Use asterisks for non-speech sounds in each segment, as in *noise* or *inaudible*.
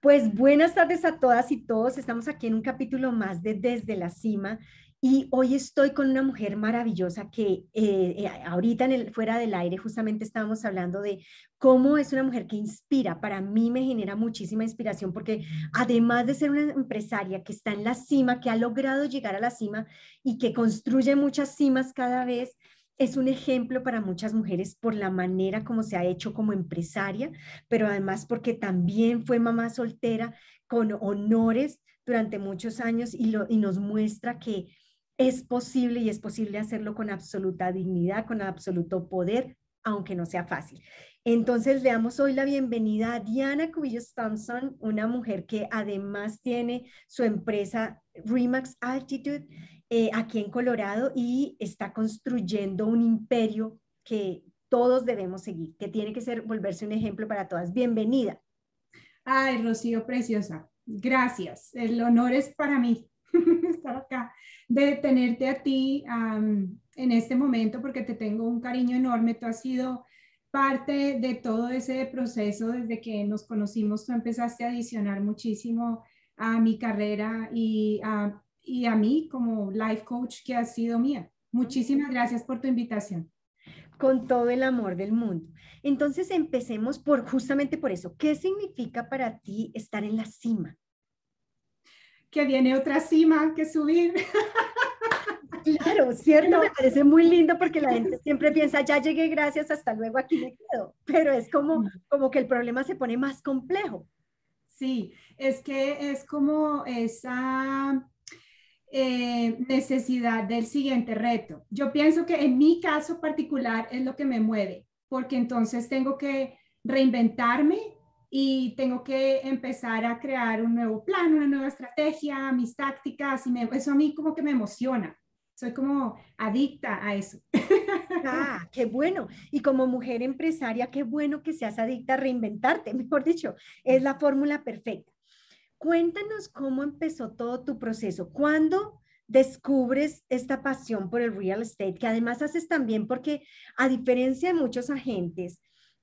Pues buenas tardes a todas y todos. Estamos aquí en un capítulo más de Desde la Cima y hoy estoy con una mujer maravillosa que eh, eh, ahorita en el, fuera del aire justamente estábamos hablando de cómo es una mujer que inspira. Para mí me genera muchísima inspiración porque además de ser una empresaria que está en la cima, que ha logrado llegar a la cima y que construye muchas cimas cada vez, es un ejemplo para muchas mujeres por la manera como se ha hecho como empresaria, pero además porque también fue mamá soltera con honores durante muchos años y, nos muestra que es posible y es posible hacerlo con absoluta dignidad, con absoluto poder, aunque no sea fácil. Entonces le damos hoy la bienvenida a Diana Cubillos Thompson, una mujer que además tiene su empresa Remax Altitude eh, aquí en Colorado y está construyendo un imperio que todos debemos seguir, que tiene que ser volverse un ejemplo para todas. Bienvenida. Ay, Rocío, preciosa. Gracias. El honor es para mí *laughs* estar acá, de tenerte a ti en este momento, porque te tengo un cariño enorme. Tú has sido parte de todo ese proceso desde que nos conocimos. Tú empezaste a adicionar muchísimo a mi carrera y a y a mí como life coach que ha sido mía. Muchísimas gracias por tu invitación. Con todo el amor del mundo. Entonces empecemos por justamente por eso. ¿Qué significa para ti estar en la cima? Que viene otra cima que subir. *laughs* Claro, cierto, me parece muy lindo porque la gente siempre piensa, ya llegué, gracias, hasta luego, aquí me quedo. Pero es como, mm. como que el problema se pone más complejo. Sí, es que es como esa eh, necesidad del siguiente reto. Yo pienso que en mi caso particular es lo que me mueve, porque entonces tengo que reinventarme y tengo que empezar a crear un nuevo plan, una nueva estrategia, mis tácticas, y eso a mí como que me emociona. Soy como adicta a eso. Ah, *laughs* qué bueno. Y como mujer empresaria, qué bueno que seas adicta a reinventarte, *laughs* mejor dicho, es la fórmula perfecta. Cuéntanos cómo empezó todo tu proceso. ¿Cuándo descubres esta pasión por el real estate? Que además haces también porque a diferencia de muchos agentes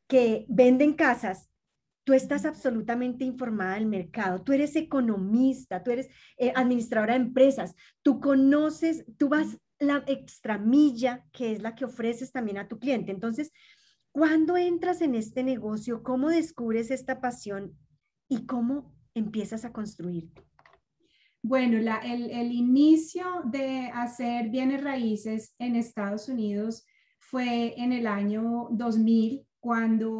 que venden casas, tú estás absolutamente informada del mercado, tú eres economista, tú eres eh, administradora de empresas, tú conoces, tú vas la extramilla que es la que ofreces también a tu cliente. Entonces, ¿cuándo entras en este negocio? ¿Cómo descubres esta pasión y cómo empiezas a construir? Bueno, el, inicio de hacer bienes raíces en Estados Unidos fue en el año 2000, cuando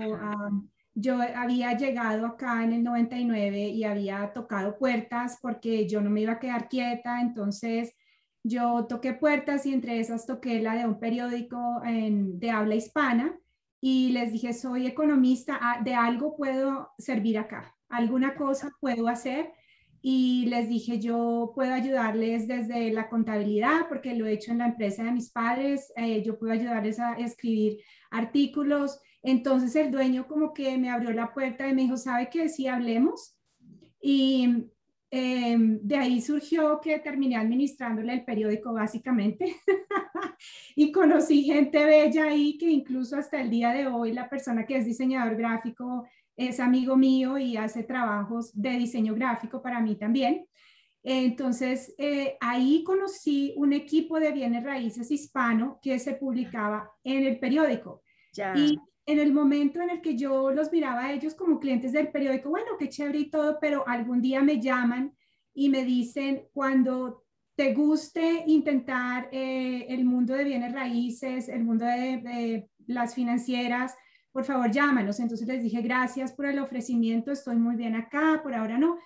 yo había llegado acá en el 99 y había tocado puertas porque yo no me iba a quedar quieta, entonces yo toqué puertas y entre esas toqué la de un periódico de habla hispana y les dije, soy economista, ah, de algo puedo servir acá alguna cosa puedo hacer y les dije, yo puedo ayudarles desde la contabilidad, porque lo he hecho en la empresa de mis padres, eh, yo puedo ayudarles a escribir artículos. Entonces el dueño como que me abrió la puerta y me dijo, ¿sabe qué? Si hablemos. Y em, de ahí surgió que terminé administrándole el periódico básicamente *laughs* y conocí gente bella ahí que incluso hasta el día de hoy la persona que es diseñador gráfico es amigo mío y hace trabajos de diseño gráfico para mí también. Entonces, eh, ahí conocí un equipo de bienes raíces hispano que se publicaba en el periódico. Y en el momento en el que yo los miraba a ellos como clientes del periódico, bueno, qué chévere y todo, pero algún día me llaman y me dicen, cuando te guste intentar eh, el mundo de bienes raíces, el mundo de las financieras, por favor llámanos. Entonces les dije, gracias por el ofrecimiento, estoy muy bien acá, por ahora no.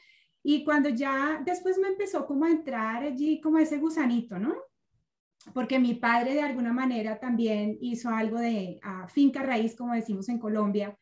Y cuando ya después me empezó como a entrar allí como ese gusanito, ¿no? Porque mi padre de alguna manera también hizo algo de finca raíz, como decimos en Colombia.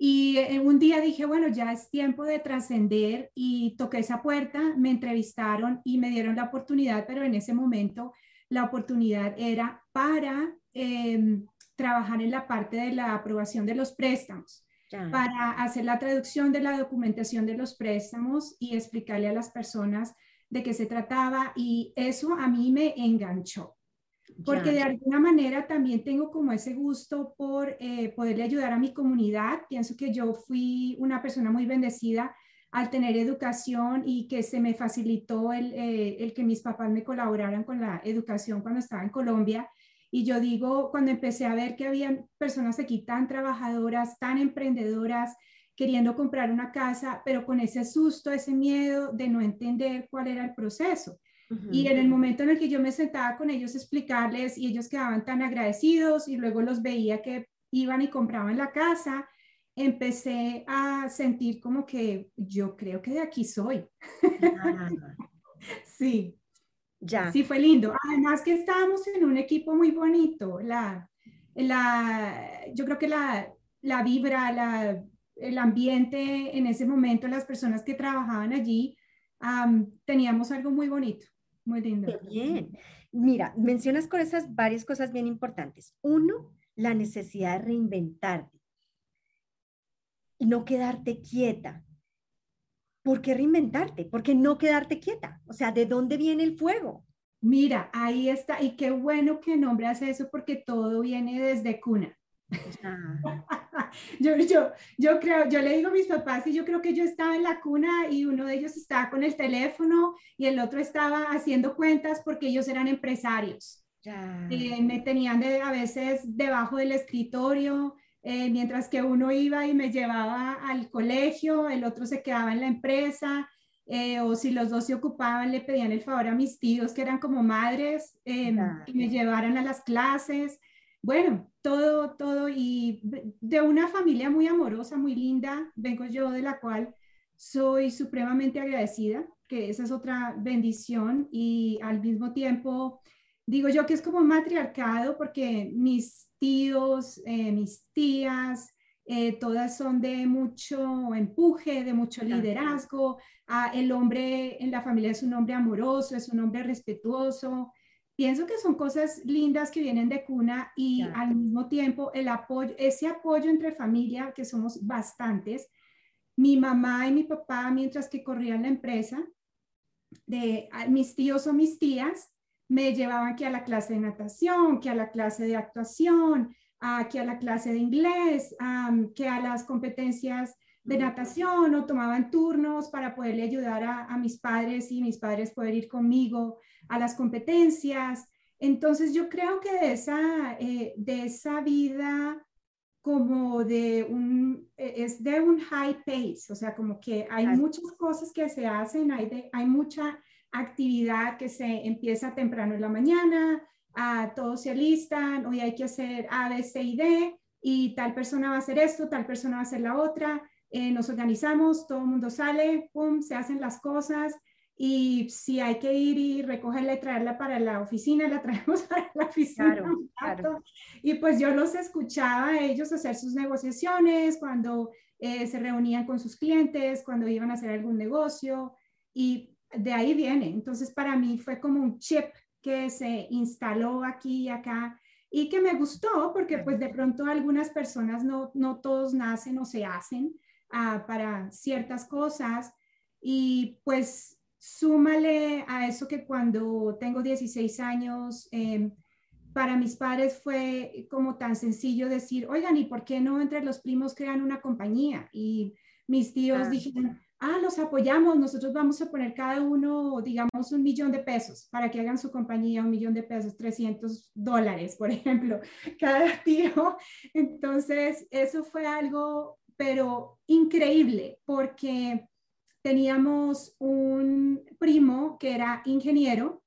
Y eh, un día dije, bueno, ya es tiempo de trascender y toqué esa puerta, me entrevistaron y me dieron la oportunidad, pero en ese momento la oportunidad era para em, trabajar en la parte de la aprobación de los préstamos, para hacer la traducción de la documentación de los préstamos y explicarle a las personas de qué se trataba y eso a mí me enganchó. Porque de alguna manera también tengo como ese gusto por eh, poderle ayudar a mi comunidad. Pienso que yo fui una persona muy bendecida al tener educación y que se me facilitó el, eh, el, que mis papás me colaboraran con la educación cuando estaba en Colombia. Y yo digo, cuando empecé a ver que había personas aquí tan trabajadoras, tan emprendedoras, queriendo comprar una casa, pero con ese susto, ese miedo de no entender cuál era el proceso. Y en el momento en el que yo me sentaba con ellos a explicarles y ellos quedaban tan agradecidos y luego los veía que iban y compraban la casa, empecé a sentir como que yo creo que de aquí soy. Ah. *laughs* sí. Ya. Sí, fue lindo. Además que estábamos en un equipo muy bonito. La, la, yo creo que la, la vibra, la, el ambiente en ese momento, las personas que trabajaban allí, teníamos algo muy bonito, muy lindo. Qué bien. Mira, mencionas con esas varias cosas bien importantes. Uno, la necesidad de reinventarte y no quedarte quieta. ¿Por qué reinventarte? ¿Por qué no quedarte quieta? O sea, ¿de dónde viene el fuego? Mira, ahí está. Y qué bueno que nombras eso porque todo viene desde cuna. *laughs* yo, yo, yo creo, yo le digo a mis papás y yo creo que yo estaba en la cuna y uno de ellos estaba con el teléfono y el otro estaba haciendo cuentas porque ellos eran empresarios. Eh, me tenían de, a veces debajo del escritorio eh, mientras que uno iba y me llevaba al colegio, el otro se quedaba en la empresa, eh, o si los dos se ocupaban, le pedían el favor a mis tíos, que eran como madres, eh, que me llevaran a las clases. Bueno, todo, todo, y de una familia muy amorosa, muy linda, vengo yo de la cual soy supremamente agradecida, que esa es otra bendición, y al mismo tiempo digo yo que es como un matriarcado porque mis tíos, eh, mis tías, eh, todas son de mucho empuje, de mucho liderazgo. Ah, el hombre en la familia es un hombre amoroso, es un hombre respetuoso. Pienso que son cosas lindas que vienen de cuna y al mismo tiempo el apoyo, ese apoyo entre familia, que somos bastantes. Mi mamá y mi papá, mientras que corrían la empresa, de mis tíos o mis tías, me llevaban que a la clase de natación, que a la clase de actuación, que a la clase de inglés, que a las competencias de natación o tomaban turnos para poderle ayudar a, mis padres y mis padres poder ir conmigo a las competencias. Entonces yo creo que de esa, eh, de esa vida como de un, e, es de un high pace, o sea, como que hay muchas cosas que se hacen, hay, de, hay mucha actividad que se empieza temprano en la mañana, a todos se alistan, hoy hay que hacer A, B, C y D, y tal persona va a hacer esto, tal persona va a hacer la otra, eh, nos organizamos, todo el mundo sale, pum, se hacen las cosas, y si hay que ir y recogerla y traerla para la oficina, la *laughs* traemos para la oficina. Y pues yo los escuchaba a ellos hacer sus negociaciones, cuando eh, se reunían con sus clientes, cuando iban a hacer algún negocio, y de ahí viene. Entonces, para mí fue como un chip que se instaló aquí y acá y que me gustó porque pues de pronto algunas personas no, no todos nacen o se hacen ah, para ciertas cosas y pues súmale a eso que cuando tengo 16 años, em, para mis padres fue como tan sencillo decir, oigan, ¿y por qué no entre los primos crean una compañía? Y mis tíos dijeron, ah, los apoyamos, nosotros vamos a poner cada uno, digamos, un millón de pesos para que hagan su compañía, un millón de pesos, 300 dólares, por *laughs* ejemplo, cada tío. Entonces, eso fue algo, pero increíble, porque teníamos un primo que era ingeniero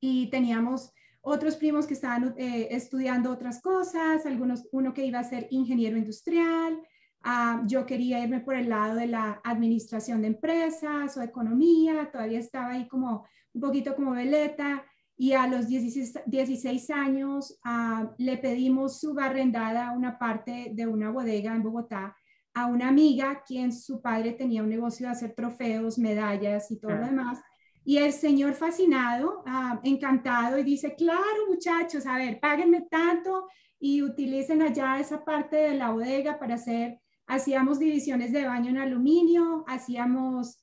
y teníamos otros primos que estaban eh, estudiando otras cosas, algunos, uno que iba a ser ingeniero industrial, Ah, yo quería irme por el lado de la administración de empresas o economía, todavía estaba ahí como un poquito como veleta y a los 16, años ah, le pedimos subarrendada una parte de una bodega en Bogotá a una amiga quien su padre tenía un negocio de hacer trofeos, medallas y todo lo demás. Y el señor fascinado, ah, encantado y dice, claro muchachos, a ver, páguenme tanto y utilicen allá esa parte de la bodega para hacer hacíamos divisiones de baño en aluminio, hacíamos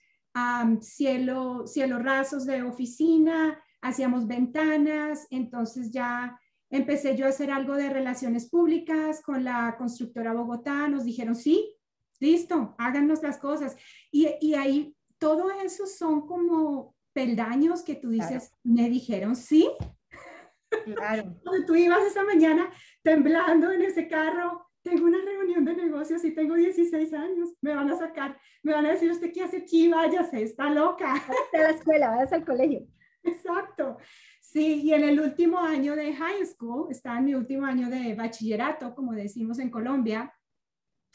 cielo, cielo rasos de oficina, hacíamos ventanas, entonces ya empecé yo a hacer algo de relaciones públicas con la constructora Bogotá, nos dijeron sí, listo, háganos las cosas. Y, y ahí todo eso son como peldaños que tú dices, me dijeron sí. Claro. *laughs* Cuando tú ibas esa mañana temblando en ese carro, tengo una reunión de negocios y tengo 16 años, me van a sacar, me van a decir, ¿usted qué hace aquí? Váyase, está loca. a la escuela, vayas al colegio. Exacto. Sí, y en el último año de high school, está en mi último año de bachillerato, como decimos en Colombia,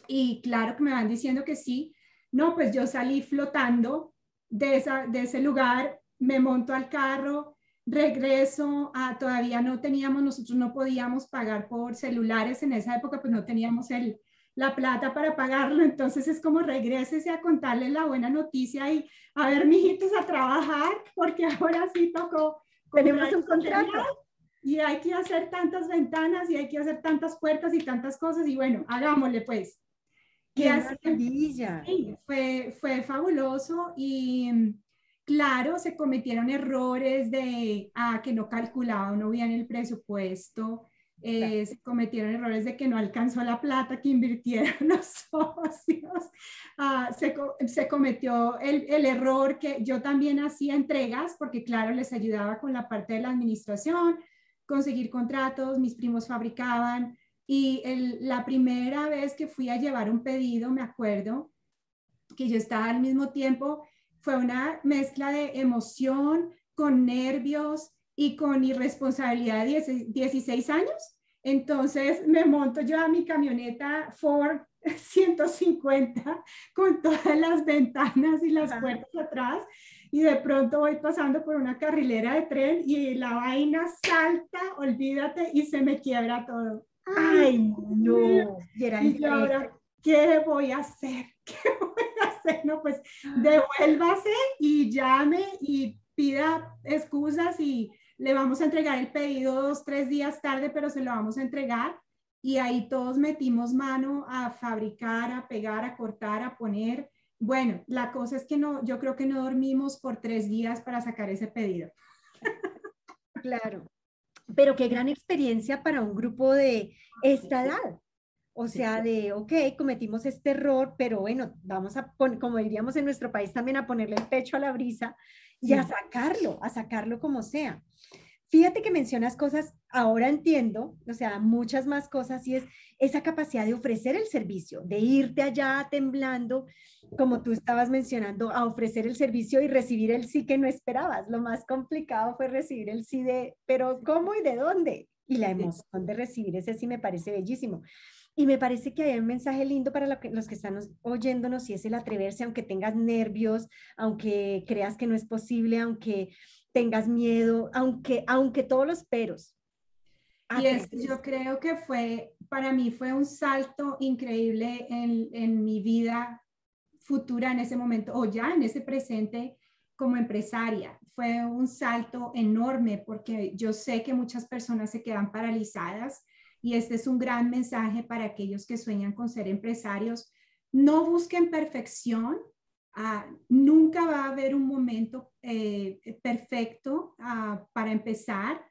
y claro que me van diciendo que sí. No, pues yo salí flotando de, esa, de ese lugar, me monto al carro, regreso a, todavía no teníamos, nosotros no podíamos pagar por celulares en esa época, pues no teníamos el, la plata para pagarlo, entonces es como regreses a contarle la buena noticia y a ver, mijitos, a trabajar, porque ahora sí tocó. Tenemos un contrato. Y hay que hacer tantas ventanas y hay que hacer tantas puertas y tantas cosas y bueno, hagámosle pues. ¡Qué maravilla! Sí, fue, fue fabuloso y Claro, se cometieron errores de ah, que no calculaba no bien el presupuesto, eh, se cometieron errores de que no alcanzó la plata que invirtieron *laughs* los socios, ah, se, se, cometió el, el, error que yo también hacía entregas, porque claro, les ayudaba con la parte de la administración, conseguir contratos, mis primos fabricaban, y el, la primera vez que fui a llevar un pedido, me acuerdo que yo estaba al mismo tiempo fue una mezcla de emoción con nervios y con irresponsabilidad de 16 años. Entonces me monto yo a mi camioneta Ford *laughs* 150 con todas las ventanas y las puertas atrás y de pronto voy pasando por una carrilera de tren y la vaina salta, olvídate, y se me quiebra todo. Ay, no. Y, ahora, ¿qué voy a hacer? *laughs* ¿Qué voy a hacer? No, pues devuélvase y llame y pida excusas y le vamos a entregar el pedido dos, tres días tarde, pero se lo vamos a entregar. Y ahí todos metimos mano a fabricar, a pegar, a cortar, a poner. Bueno, la cosa es que no, yo creo que no dormimos por tres días para sacar ese pedido. *laughs* Claro, pero qué gran experiencia para un grupo de esta edad. O sea, de, ok, cometimos este error, pero bueno, vamos a, poner, como diríamos en nuestro país también, a ponerle el pecho a la brisa y a sacarlo, a sacarlo como sea. Fíjate que mencionas cosas, ahora entiendo, o sea, muchas más cosas, y es esa capacidad de ofrecer el servicio, de irte allá temblando, como tú estabas mencionando, a ofrecer el servicio y recibir el sí que no esperabas. Lo más complicado fue recibir el sí de, pero ¿cómo y de dónde? Y la emoción de recibir ese sí me parece bellísimo. Y me parece que hay un mensaje lindo para los que están oyéndonos y es el atreverse, aunque tengas nervios, aunque creas que no es posible, aunque tengas miedo, aunque, aunque todos los peros. Y es, yo creo que fue, para mí fue un salto increíble en, en mi vida futura en ese momento o ya en ese presente como empresaria. Fue un salto enorme porque yo sé que muchas personas se quedan paralizadas y este es un gran mensaje para aquellos que sueñan con ser empresarios. No busquen perfección. Ah, nunca va a haber un momento eh, perfecto ah, para empezar.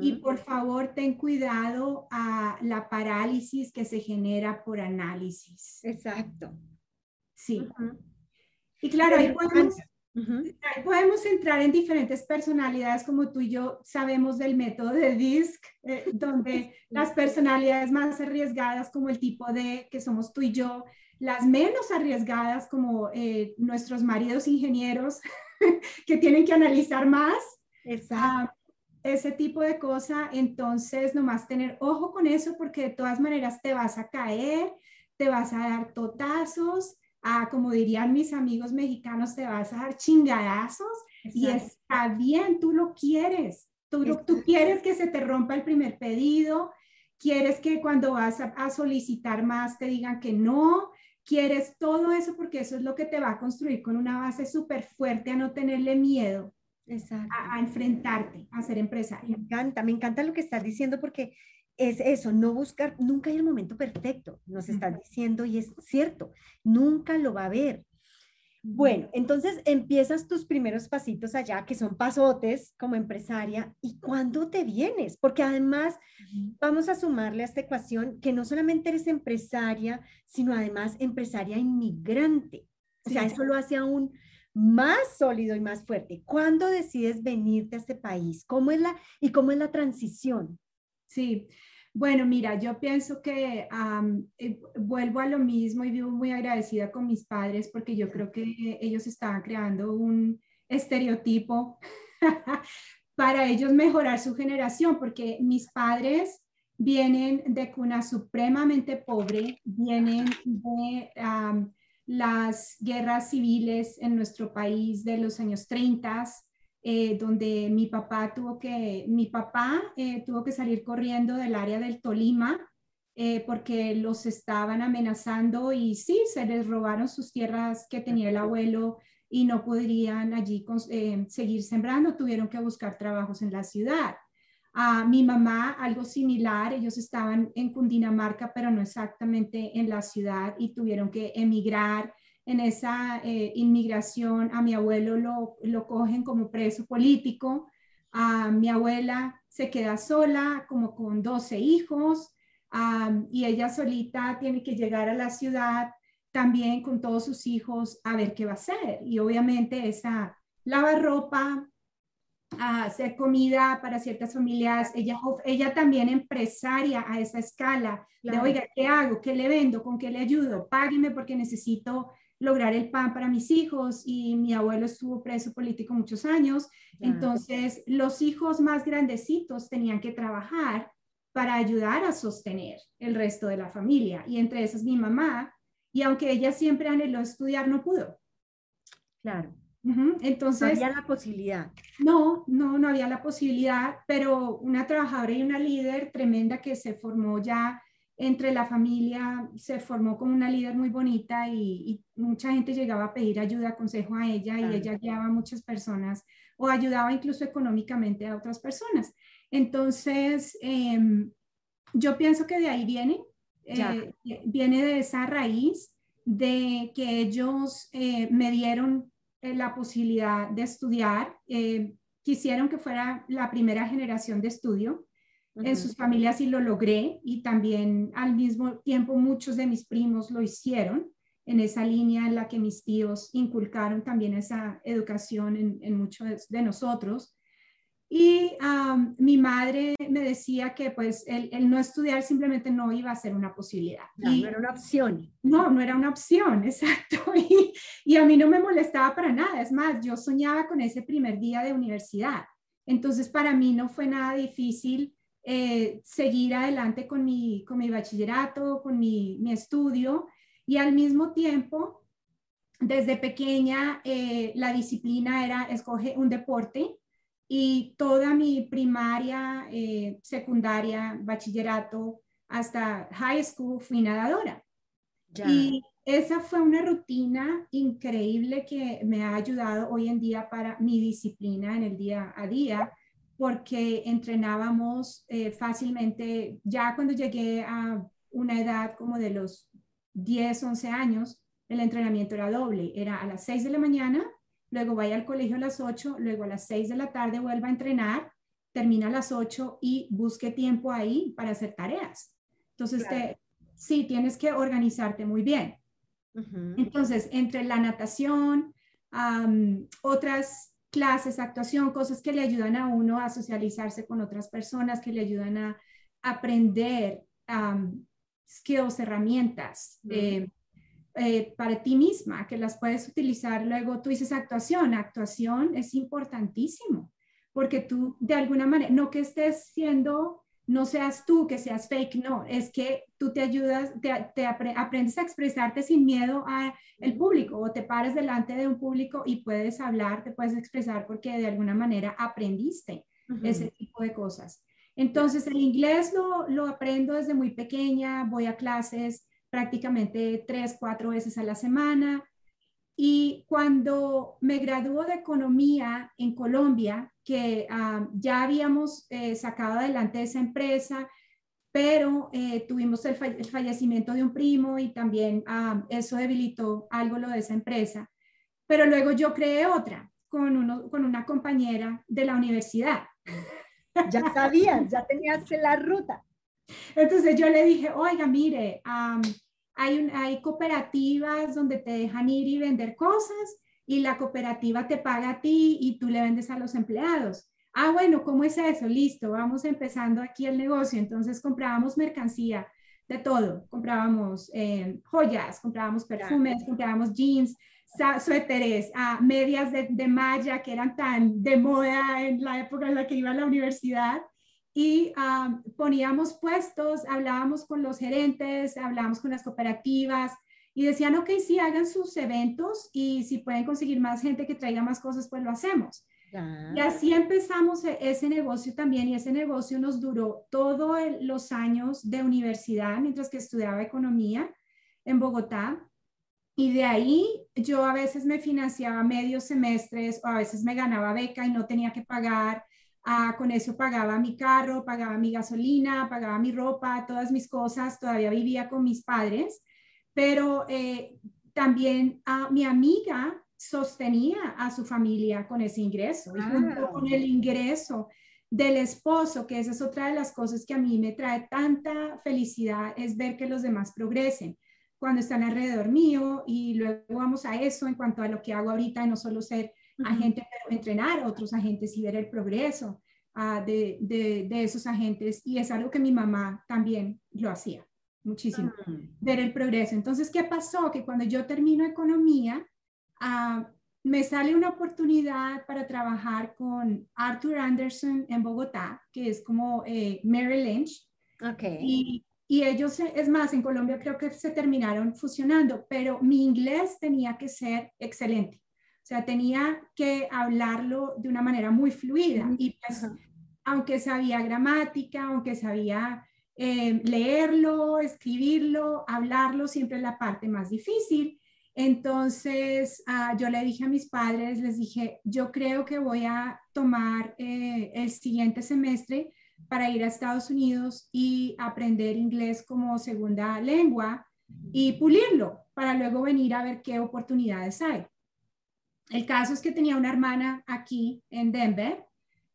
Y por favor, ten cuidado a la parálisis que se genera por análisis. Exacto. Sí. Y claro, ahí podemos, Podemos entrar en diferentes personalidades, como tú y yo sabemos del método de DISC, eh, donde *laughs* las personalidades más arriesgadas, como el tipo de que somos tú y yo, las menos arriesgadas, como eh, nuestros maridos ingenieros, *laughs* que tienen que analizar más. Exacto. Ah, ese tipo de cosa, entonces nomás tener ojo con eso porque de todas maneras te vas a caer, te vas a dar totazos, a, como dirían mis amigos mexicanos, te vas a dar chingadazos y está bien, tú lo quieres. Tú, tú quieres que se te rompa el primer pedido, quieres que cuando vas a, solicitar más te digan que no, quieres todo eso porque eso es lo que te va a construir con una base súper fuerte a no tenerle miedo. A, a, enfrentarte, a ser empresario. Me encanta, me encanta lo que estás diciendo porque es eso, no buscar, nunca hay el momento perfecto, nos están diciendo y es cierto, nunca lo va a haber. Bueno, entonces empiezas tus primeros pasitos allá, que son pasotes como empresaria, ¿y cuándo te vienes? Porque además vamos a sumarle a esta ecuación que no solamente eres empresaria, sino además empresaria inmigrante. O sea, eso lo hace aún más sólido y más fuerte. ¿Cuándo decides venirte a este país? ¿Cómo es la y cómo es la transición? Sí, bueno, mira, yo pienso que eh, vuelvo a lo mismo y vivo muy agradecida con mis padres porque yo creo que ellos estaban creando un estereotipo *laughs* para ellos mejorar su generación, porque mis padres vienen de cuna supremamente pobre, vienen de las guerras civiles en nuestro país de los años 30, eh, donde mi papá tuvo que, mi papá eh, tuvo que salir corriendo del área del Tolima eh, porque los estaban amenazando y sí, se les robaron sus tierras que tenía el abuelo y no podrían allí seguir sembrando, tuvieron que buscar trabajos en la ciudad. A mi mamá, algo similar, ellos estaban en Cundinamarca, pero no exactamente en la ciudad y tuvieron que emigrar en esa eh, inmigración, a mi abuelo lo, lo, cogen como preso político, a mi abuela se queda sola, como con 12 hijos, y ella solita tiene que llegar a la ciudad también con todos sus hijos a ver qué va a hacer. Y obviamente esa lavar ropa, hacer comida para ciertas familias, ella, ella también empresaria a esa escala, de oiga, ¿qué hago? ¿Qué le vendo? ¿Con qué le ayudo? Págueme porque necesito lograr el pan para mis hijos y mi abuelo estuvo preso político muchos años. Entonces, los hijos más grandecitos tenían que trabajar para ayudar a sostener el resto de la familia. Y entre esas mi mamá, y aunque ella siempre anheló estudiar, no pudo. Claro. Entonces. No había la posibilidad. No, no, no había la posibilidad, pero una trabajadora y una líder tremenda que se formó ya entre la familia se formó como una líder muy bonita y, mucha gente llegaba a pedir ayuda, consejo a ella y ella guiaba a muchas personas o ayudaba incluso económicamente a otras personas. Entonces, em, yo pienso que de ahí viene, eh, viene de esa raíz de que ellos eh, me dieron eh, la posibilidad de estudiar, quisieron que fuera la primera generación de estudio en sus familias y lo logré y también al mismo tiempo muchos de mis primos lo hicieron en esa línea en la que mis tíos inculcaron también esa educación en, muchos de nosotros. Y mi madre me decía que pues el, no estudiar simplemente no iba a ser una posibilidad. No, no era una opción. No, no era una opción, *laughs* exacto. Y, y a mí no me molestaba para nada. Es más, yo soñaba con ese primer día de universidad. Entonces para mí no fue nada difícil eh, seguir adelante con mi, con mi bachillerato, con mi, mi estudio y al mismo tiempo, desde pequeña, eh, la disciplina era escoge un deporte y toda mi primaria, eh, secundaria, bachillerato, hasta high school fui nadadora. Y esa fue una rutina increíble que me ha ayudado hoy en día para mi disciplina en el día a día porque entrenábamos eh, fácilmente, ya cuando llegué a una edad como de los 10, 11 años, el entrenamiento era doble, era a las 6 de la mañana, luego vaya al colegio a las 8, luego a las 6 de la tarde vuelva a entrenar, termina a las 8 y busque tiempo ahí para hacer tareas. Entonces, sí, tienes que organizarte muy bien. Entonces, entre la natación, otras clases, actuación, cosas que le ayudan a uno a socializarse con otras personas, que le ayudan a aprender skills, herramientas eh, eh, para ti misma, que las puedes utilizar luego. Tú dices actuación, actuación es importantísimo, porque tú de alguna manera, no que estés siendo no seas tú que seas fake, no, es que tú te ayudas, te, aprendes a expresarte sin miedo al público o te paras delante de un público y puedes hablar, te puedes expresar porque de alguna manera aprendiste ese tipo de cosas. Entonces, el inglés lo, lo aprendo desde muy pequeña, voy a clases prácticamente tres, cuatro veces a la semana. Y cuando me graduó de economía en Colombia, que ah, ya habíamos eh, sacado adelante esa empresa, pero eh, tuvimos el, fallecimiento de un primo y también ah, eso debilitó algo lo de esa empresa. Pero luego yo creé otra con, uno, con una compañera de la universidad. Ya sabías, ya tenías la ruta. *laughs* Entonces yo le dije, oiga, mire, hay, hay cooperativas donde te dejan ir y vender cosas y la cooperativa te paga a ti y tú le vendes a los empleados. Ah, bueno, ¿cómo es eso? Listo, vamos empezando aquí el negocio. Entonces comprábamos mercancía de todo. Comprábamos eh, joyas, comprábamos perfumes, comprábamos jeans, suéteres, a medias de, de, malla que eran tan de moda en la época en la que iba a la universidad. Y ah, poníamos puestos, hablábamos con los gerentes, hablábamos con las cooperativas y decían, ok, sí, hagan sus eventos y si pueden conseguir más gente que traiga más cosas, pues lo hacemos. Y así empezamos e, ese negocio también y ese negocio nos duró todos los años de universidad mientras que estudiaba economía en Bogotá. Y de ahí yo a veces me financiaba medios semestres o a veces me ganaba beca y no tenía que pagar. Ah, con eso pagaba mi carro, pagaba mi gasolina, pagaba mi ropa, todas mis cosas. Todavía vivía con mis padres, pero eh, también a mi amiga sostenía a su familia con ese ingreso y junto ah. con el ingreso del esposo, que esa es otra de las cosas que a mí me trae tanta felicidad, es ver que los demás progresen cuando están alrededor mío y luego vamos a eso en cuanto a lo que hago ahorita, no solo ser agente, pero entrenar otros agentes y ver el progreso ah, de, de, esos agentes. Y es algo que mi mamá también lo hacía muchísimo, mm. ver el progreso. Entonces, ¿qué pasó? Que cuando yo termino economía, Ah, me sale una oportunidad para trabajar con Arthur Anderson en Bogotá, que es como eh, Merrill Lynch. Okay. Y, y, ellos, es más, en Colombia creo que se terminaron fusionando, pero mi inglés tenía que ser excelente. O sea, tenía que hablarlo de una manera muy fluida. Y pues, aunque sabía gramática, aunque sabía eh, leerlo, escribirlo, hablarlo, siempre es la parte más difícil. Entonces, ah, yo le dije a mis padres, les dije, yo creo que voy a tomar eh, el siguiente semestre para ir a Estados Unidos y aprender inglés como segunda lengua y pulirlo para luego venir a ver qué oportunidades hay. El caso es que tenía una hermana aquí en Denver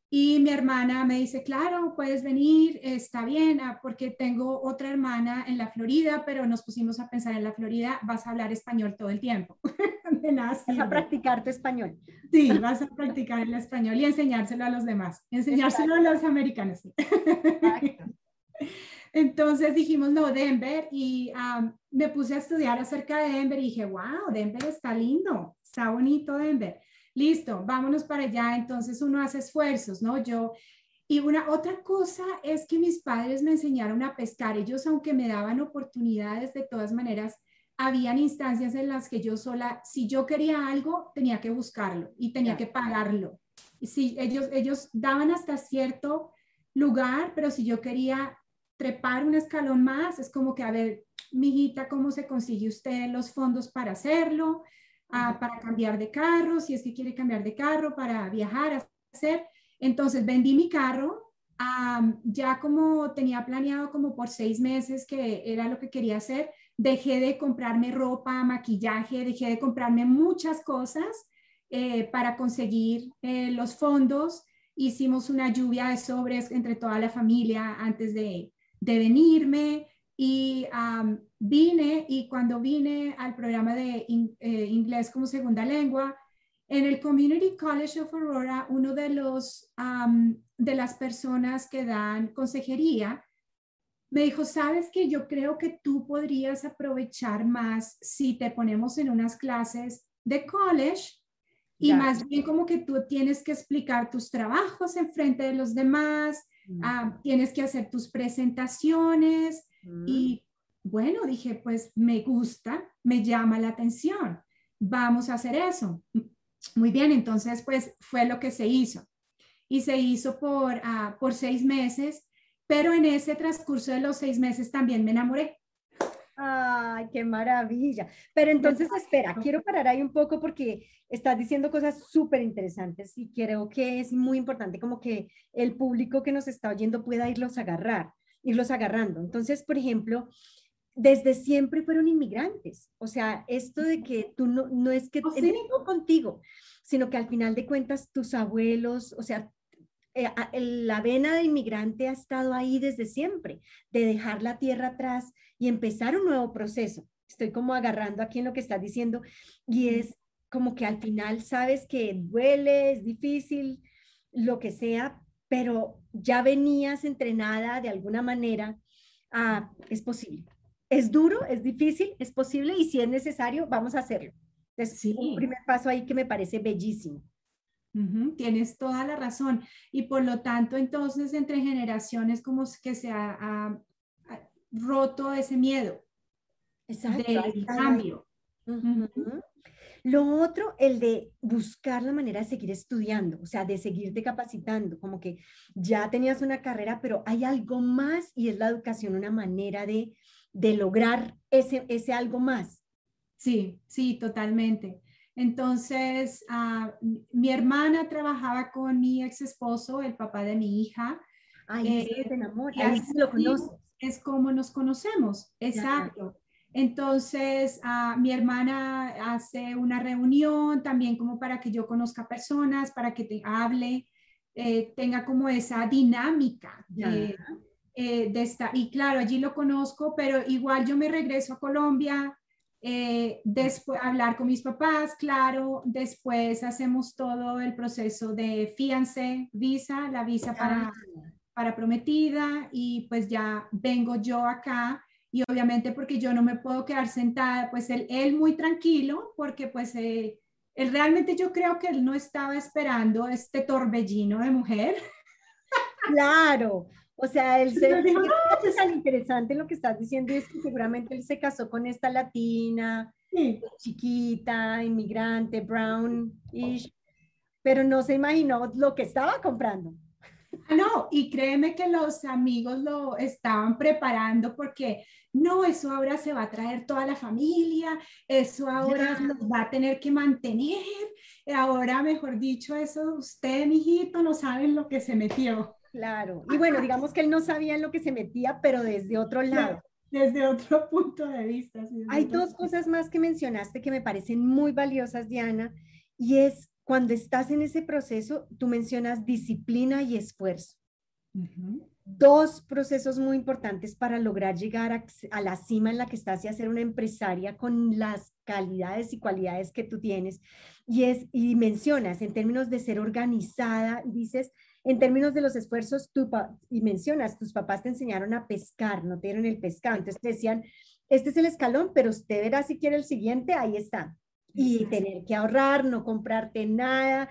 y mi hermana me dice, claro, puedes venir, está bien, ah, porque tengo otra hermana en la Florida, pero nos pusimos a pensar en la Florida, vas a hablar español todo el tiempo. *laughs* vas a practicar tu español. Sí, vas a practicar el español y enseñárselo a los demás, enseñárselo a los americanos. *laughs* Entonces dijimos, no, Denver, y ah, me puse a estudiar acerca de Denver y dije, wow, Denver está lindo, está bonito Denver listo, vámonos para allá. Entonces uno hace esfuerzos, ¿no? Yo, y una otra cosa es que mis padres me enseñaron a pescar. Ellos, aunque me daban oportunidades, de todas maneras, habían instancias en las que yo sola, si yo quería algo, tenía que buscarlo y tenía que pagarlo. Si ellos, ellos daban hasta cierto lugar, pero si yo quería trepar un escalón más, es como que, a ver, mijita, ¿cómo se consigue usted los fondos para hacerlo? Para cambiar de carro, si es que quiere cambiar de carro, para viajar, hacer. Entonces vendí mi carro, ya como tenía planeado como por seis meses que era lo que quería hacer, dejé de comprarme ropa, maquillaje, dejé de comprarme muchas cosas eh, para conseguir eh, los fondos. Hicimos una lluvia de sobres entre toda la familia antes de, de venirme y vine y cuando vine al programa de eh, inglés como segunda lengua, en el Community College of Aurora, uno de los de las personas que dan consejería me dijo, sabes que yo creo que tú podrías aprovechar más si te ponemos en unas clases de college y más bien como que tú tienes que explicar tus trabajos en frente de los demás, mm. tienes que hacer tus presentaciones y bueno, dije, pues me gusta, me llama la atención, vamos a hacer eso. Muy bien, entonces pues fue lo que se hizo. Y se hizo por, ah, por seis meses, pero en ese transcurso de los seis meses también me enamoré. Ay, qué maravilla. Pero entonces, espera, quiero parar ahí un poco porque estás diciendo cosas súper interesantes y creo que es muy importante como que el público que nos está oyendo pueda irlos a agarrar irlos agarrando. Entonces, por ejemplo, desde siempre fueron inmigrantes. O sea, esto de que tú no, no es que ¿Oh, contigo, sino que al final de cuentas tus abuelos, o sea, eh, la vena de inmigrante ha estado ahí desde siempre, de dejar la tierra atrás y empezar un nuevo proceso. Estoy como agarrando aquí en lo que estás diciendo y es como que al final sabes que duele, es difícil, lo que sea, pero ya venías entrenada de alguna manera a, es posible. Es duro, es difícil, es posible y si es necesario, vamos a hacerlo. Es sí. un primer paso ahí que me parece bellísimo. tienes toda la razón. Y por lo tanto, entonces, entre generaciones, como que se ha, roto ese miedo Exacto, del cambio. Lo otro, el de buscar la manera de seguir estudiando, o sea, de seguirte capacitando, como que ya tenías una carrera, pero hay algo más y es la educación una manera de, de lograr ese, ese algo más. Sí, sí, totalmente. Entonces, ah, mi hermana trabajaba con mi ex esposo, el papá de mi hija. Ay, eh, enamoras, lo conoces. Es como nos conocemos, exacto. Entonces, ah, mi hermana hace una reunión también como para que yo conozca personas, para que te hable, eh, tenga como esa dinámica de, eh, de estar. Y claro, allí lo conozco, pero igual yo me regreso a Colombia, eh, después hablar con mis papás, claro, después hacemos todo el proceso de fiancé, visa, la visa para, para prometida y pues ya vengo yo acá y obviamente porque yo no me puedo quedar sentada, pues él, él muy tranquilo, porque pues eh, él realmente yo creo que él no estaba esperando este torbellino de mujer. *laughs* Claro, o sea, él se... Es tan interesante lo que estás diciendo es que seguramente él se casó con esta latina, chiquita, inmigrante, brown-ish, pero no se imaginó lo que estaba comprando. Ah, no, y créeme que los amigos lo estaban preparando porque no, eso ahora se va a traer toda la familia, eso ahora nos va a tener que mantener, ahora, mejor dicho, eso usted, mijito, no saben lo que se metió. Claro, y bueno, digamos que él no sabía en lo que se metía, pero desde otro lado. Desde otro *laughs* punto de vista. Hay dos cosas más que mencionaste que me parecen muy valiosas, Diana, y es cuando estás en ese proceso, tú mencionas disciplina y esfuerzo. Dos procesos muy importantes para lograr llegar a, la cima en la que estás y hacer una empresaria con las calidades y cualidades que tú tienes. Y, es, y mencionas en términos de ser organizada, dices, en términos de los esfuerzos, tú, y mencionas, tus papás te enseñaron a pescar, no te dieron el pescado. Entonces te decían, este es el escalón, pero usted verá si quiere el siguiente, ahí está y tener que ahorrar, no comprarte nada,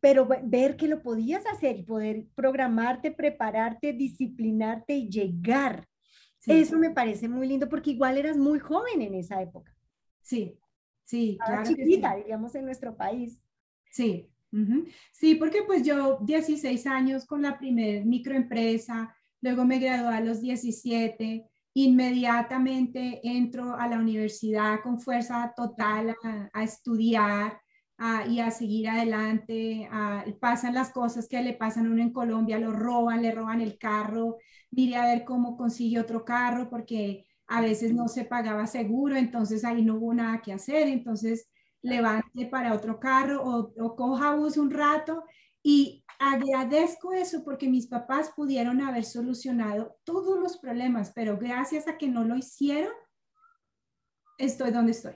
pero ver que lo podías hacer y poder programarte, prepararte, disciplinarte y llegar. Eso me parece muy lindo porque igual eras muy joven en esa época. Sí, sí, claro. Chiquita, diríamos, en nuestro país. Sí, sí, porque pues yo 16 años con la primer microempresa, luego me gradué a los 17, inmediatamente entro a la universidad con fuerza total a, estudiar y a seguir adelante. pasan las cosas que le pasan a uno en Colombia, lo roban, le roban el carro, mire a ver cómo consigue otro carro porque a veces no se pagaba seguro, entonces ahí no hubo nada que hacer, entonces levante para otro carro o, o coja bus un rato y agradezco eso porque mis papás pudieron haber solucionado todos los problemas, pero gracias a que no lo hicieron, estoy donde estoy.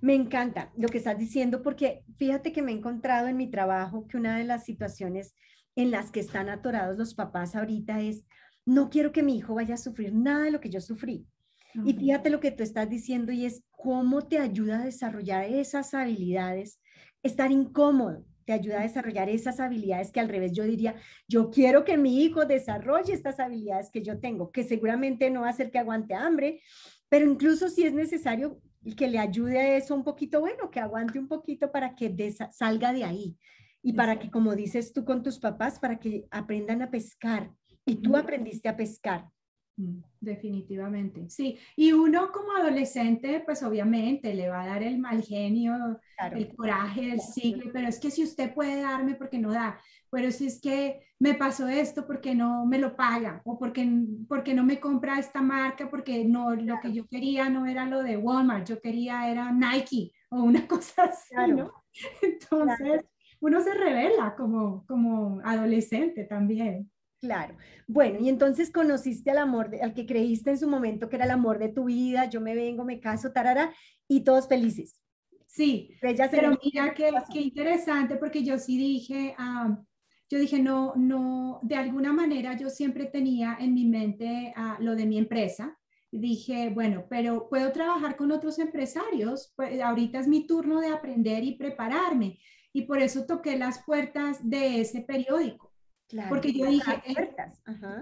Me encanta lo que estás diciendo porque fíjate que me he encontrado en mi trabajo que una de las situaciones en las que están atorados los papás ahorita es, no quiero que mi hijo vaya a sufrir nada de lo que yo sufrí. Y fíjate lo que tú estás diciendo y es cómo te ayuda a desarrollar esas habilidades, estar incómodo, te ayuda a desarrollar esas habilidades que al revés yo diría, yo quiero que mi hijo desarrolle estas habilidades que yo tengo, que seguramente no va a hacer que aguante hambre, pero incluso si es necesario que le ayude a eso un poquito, bueno, que aguante un poquito para que salga de ahí. Y para que, como dices tú con tus papás, para que aprendan a pescar. Y tú aprendiste a pescar. Mm, definitivamente, sí. Y uno como adolescente, pues obviamente le va a dar el mal genio, el coraje, el ciclo, pero es que si usted puede darme porque no da, pero si es que me pasó esto porque no me lo paga o porque, porque no me compra esta marca porque no, lo que yo quería no era lo de Walmart, yo quería era Nike o una *laughs* cosa así, ¿no? Entonces, uno se revela como, como adolescente también. Claro. Bueno, y entonces conociste al amor, al que creíste en su momento que era el amor de tu vida, yo me vengo, me caso, tarara, y todos felices. Sí, pero mira qué, qué, interesante, porque yo sí dije, ah, yo dije, no, no, de alguna manera yo siempre tenía en mi mente ah, lo de mi empresa. dije, bueno, pero puedo trabajar con otros empresarios, pues ahorita es mi turno de aprender y prepararme. Y por eso toqué las puertas de ese periódico porque yo dije,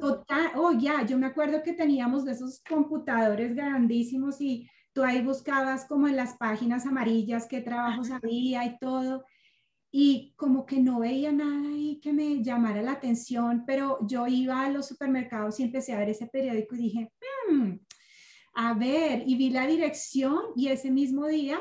total, oh ya, yo me acuerdo que teníamos de esos computadores grandísimos y tú ahí buscabas como en las páginas amarillas qué trabajos había y todo. Y como que no veía nada ahí que me llamara la atención, pero yo iba a los supermercados y empecé a ver ese periódico y dije, hmm, a ver, y vi la dirección y ese mismo día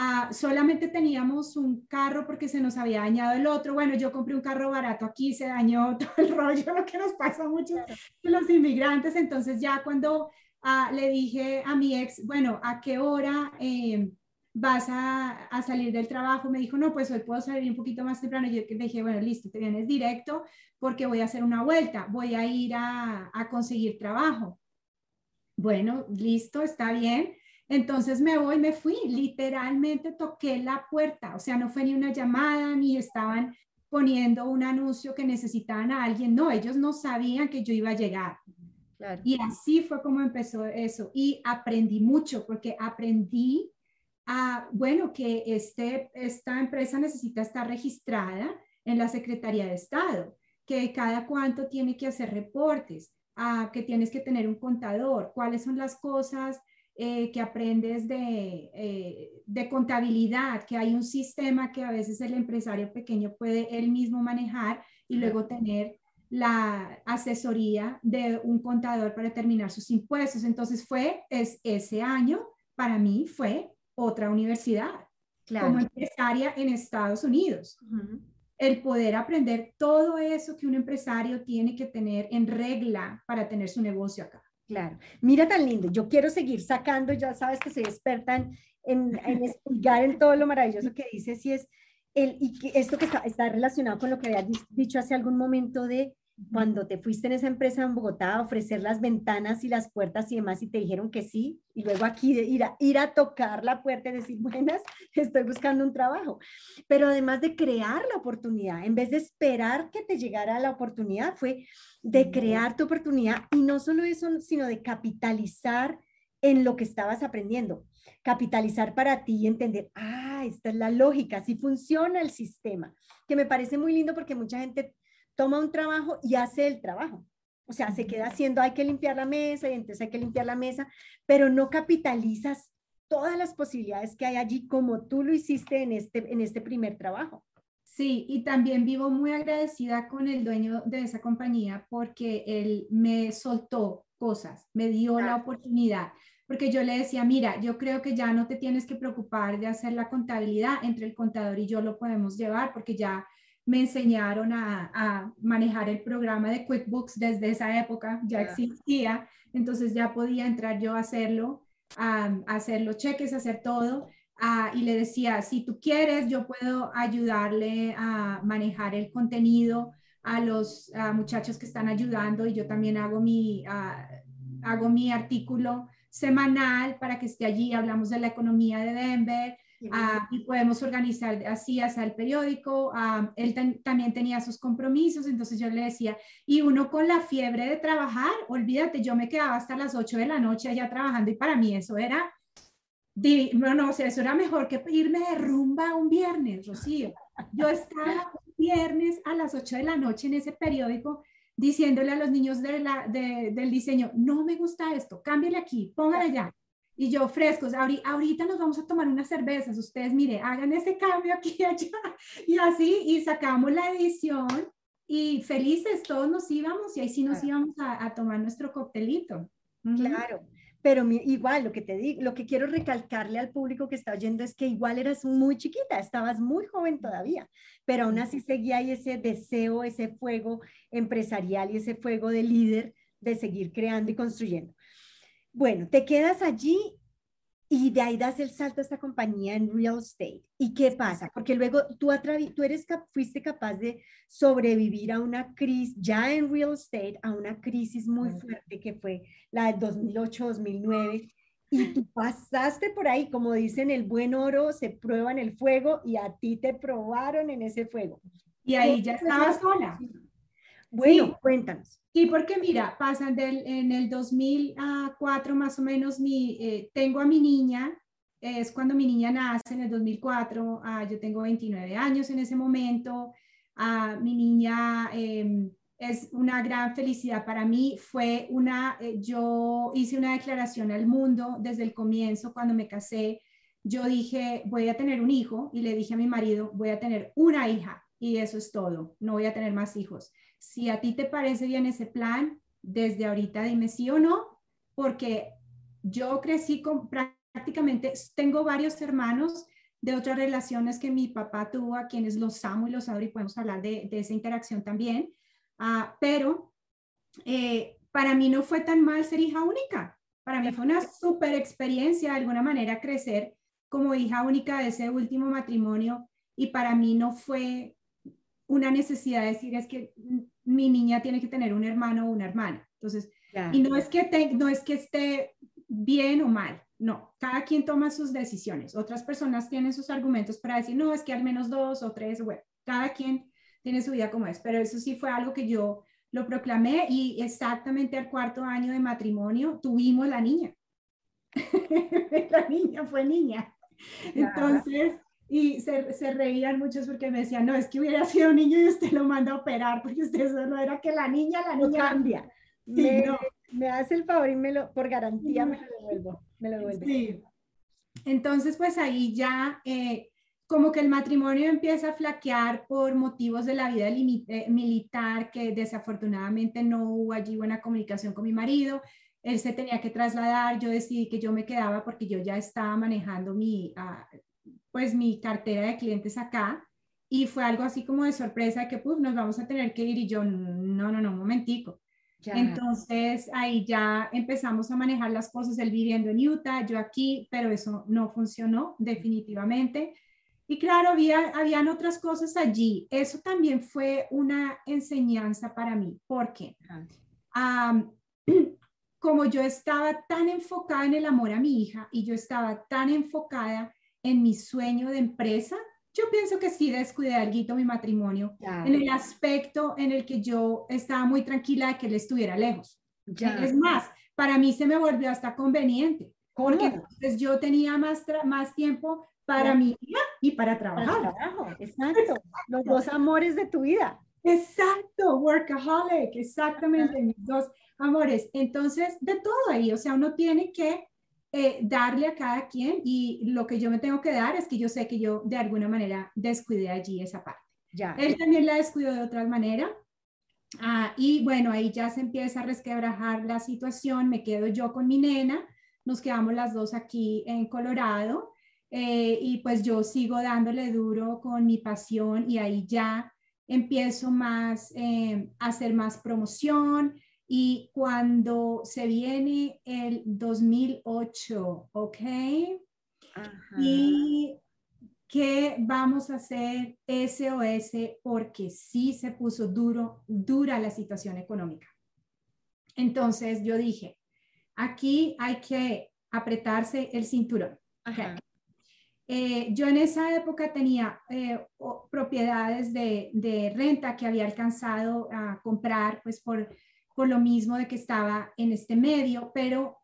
Ah, solamente teníamos un carro porque se nos había dañado el otro. Bueno, yo compré un carro barato aquí, se dañó *laughs* todo el rollo, lo que nos pasa mucho los inmigrantes. Entonces ya cuando ah, le dije a mi ex, bueno, ¿a qué hora em, vas a, salir del trabajo? Me dijo, no, pues hoy puedo salir un poquito más temprano. Yo le dije, bueno, listo, te vienes directo porque voy a hacer una vuelta, voy a ir a, a conseguir trabajo. Bueno, listo, está bien. Entonces me voy, me fui, literalmente toqué la puerta, o sea, no fue ni una llamada, ni estaban poniendo un anuncio que necesitaban a alguien, no, ellos no sabían que yo iba a llegar. Y así fue como empezó eso. Y aprendí mucho, porque aprendí a, bueno, que este, esta empresa necesita estar registrada en la Secretaría de Estado, que cada cuánto tiene que hacer reportes, a, que tienes que tener un contador, cuáles son las cosas eh, que aprendes de, eh, de, contabilidad, que hay un sistema que a veces el empresario pequeño puede él mismo manejar y luego tener la asesoría de un contador para determinar sus impuestos. Entonces fue, es, ese año para mí fue otra universidad como empresaria en Estados Unidos. El poder aprender todo eso que un empresario tiene que tener en regla para tener su negocio acá. Claro, mira tan lindo, yo quiero seguir sacando, ya sabes que soy experta en, en, en explicar en todo lo maravilloso que dices y es el, y que esto que está, está relacionado con lo que habías dicho hace algún momento de cuando te fuiste en esa empresa en Bogotá a ofrecer las ventanas y las puertas y demás y te dijeron que sí, y luego aquí de ir a, ir a tocar la puerta y decir, buenas, *laughs* estoy buscando un trabajo. Pero además de crear la oportunidad, en vez de esperar que te llegara la oportunidad, fue de crear tu oportunidad y no solo eso, sino de capitalizar en lo que estabas aprendiendo. Capitalizar para ti y entender, ah, esta es la lógica, así funciona el sistema, que me parece muy lindo porque mucha gente toma un trabajo y hace el trabajo. O sea, se queda haciendo, hay que limpiar la mesa y entonces hay que limpiar la mesa, pero no capitalizas todas las posibilidades que hay allí como tú lo hiciste en este, en este primer trabajo. Sí, y también vivo muy agradecida con el dueño de esa compañía porque él me soltó cosas, me dio la oportunidad, porque yo le decía, mira, yo creo que ya no te tienes que preocupar de hacer la contabilidad, entre el contador y yo lo podemos llevar porque ya me enseñaron a, manejar el programa de QuickBooks desde esa época, ya existía, entonces ya podía entrar yo a hacerlo, a, hacer los cheques, hacer todo. y le decía, si tú quieres, yo puedo ayudarle a manejar el contenido a los muchachos que están ayudando y yo también hago mi, hago mi artículo semanal para que esté allí, hablamos de la economía de Denver, Ah, y podemos organizar así hasta el periódico. Ah, él también tenía sus compromisos, entonces yo le decía, y uno con la fiebre de trabajar, olvídate, yo me quedaba hasta las 8 de la noche allá trabajando y para mí eso era, no, no, o sea, eso era mejor que irme de rumba un viernes, Rocío. Yo estaba un viernes a las 8 de la noche en ese periódico diciéndole a los niños de la, del diseño, no me gusta esto, cámbiale aquí, póngale allá y yo frescos, ahorita nos vamos a tomar unas cervezas, ustedes mire, hagan ese cambio aquí y allá, y así, y sacamos la edición y felices todos nos íbamos y ahí sí nos íbamos a, tomar nuestro coctelito. Claro, pero igual lo que te digo, lo que quiero recalcarle al público que está oyendo es que igual eras muy chiquita, estabas muy joven todavía, pero aún así seguía ahí ese deseo, ese fuego empresarial y ese fuego de líder de seguir creando y construyendo. Bueno, te quedas allí y de ahí das el salto a esta compañía en real estate. ¿Y qué pasa? Porque luego tú, tú eres, fuiste capaz de sobrevivir a una crisis, ya en real estate, a una crisis muy fuerte que fue la del 2008-2009. Y tú *laughs* pasaste por ahí, como dicen, el buen oro se prueba en el fuego y a ti te probaron en ese fuego. Y ahí ya estabas sola. Bueno, cuéntanos. Sí, porque mira, pasan del, en el 2004 más o menos, mi, eh, tengo a mi niña, es cuando mi niña nace en el 2004, ah, yo tengo 29 años en ese momento, ah, mi niña em, es una gran felicidad para mí, fue una, eh, yo hice una declaración al mundo desde el comienzo cuando me casé, yo dije, voy a tener un hijo y le dije a mi marido, voy a tener una hija y eso es todo, no voy a tener más hijos. Si a ti te parece bien ese plan, desde ahorita dime sí o no, porque yo crecí con prácticamente, tengo varios hermanos de otras relaciones que mi papá tuvo, a quienes los amo y los adoro y podemos hablar de, esa interacción también, ah, pero eh, para mí no fue tan mal ser hija única. Para mí fue una súper experiencia, de alguna manera, crecer como hija única de ese último matrimonio y para mí no fue una necesidad de decir es que mi niña tiene que tener un hermano o una hermana. Entonces, y no es, que no es que esté bien o mal, no, cada quien toma sus decisiones. Otras personas tienen sus argumentos para decir, no, es que al menos dos o tres, bueno, cada quien tiene su vida como es, pero eso sí fue algo que yo lo proclamé y exactamente al cuarto año de matrimonio tuvimos la niña. *laughs* la niña fue niña. Entonces, y se, se, reían muchos porque me decían, no, es que hubiera sido un niño y usted lo manda a operar, porque usted solo era que la niña, la niña cambia. me, me, hace el favor y me lo, por garantía me lo devuelvo, me lo devuelve. Sí. Entonces, pues ahí ya, eh, como que el matrimonio empieza a flaquear por motivos de la vida eh, militar, que desafortunadamente no hubo allí buena comunicación con mi marido. Él se tenía que trasladar, yo decidí que yo me quedaba porque yo ya estaba manejando mi, ah, pues mi cartera de clientes acá y fue algo así como de sorpresa que pues nos vamos a tener que ir y yo no, no, no, un momentico. Entonces ahí ya empezamos a manejar las cosas, él viviendo en Utah, yo aquí, pero eso no funcionó definitivamente. Y claro, había, habían otras cosas allí. Eso también fue una enseñanza para mí, porque *clears throat* como yo estaba tan enfocada en el amor a mi hija y yo estaba tan enfocada en mi sueño de empresa, yo pienso que sí descuidé algo mi matrimonio en el aspecto en el que yo estaba muy tranquila de que él estuviera lejos. Es más, para mí se me volvió hasta conveniente, porque entonces yo tenía más, más tiempo para mí y para trabajar. Exacto. Los dos amores de tu vida. Exacto, workaholic, exactamente, mis dos amores. Entonces, de todo ahí, o sea, uno tiene que eh, darle a cada quien y lo que yo me tengo que dar es que yo sé que yo de alguna manera descuidé allí esa parte. Ya. Él también la descuidó de otra manera. Ah, y bueno, ahí ya se empieza a resquebrajar la situación, me quedo yo con mi nena, nos quedamos las dos aquí en Colorado eh, y pues yo sigo dándole duro con mi pasión y ahí ya empiezo más eh, a hacer más promoción, y cuando se viene el 2008, ¿ok? Y ¿qué vamos a hacer SOS? Porque sí se puso duro, dura la situación económica. Entonces yo dije, aquí hay que apretarse el cinturón. Eh, yo en esa época tenía eh, propiedades de, de, renta que había alcanzado a comprar pues por por lo mismo de que estaba en este medio, pero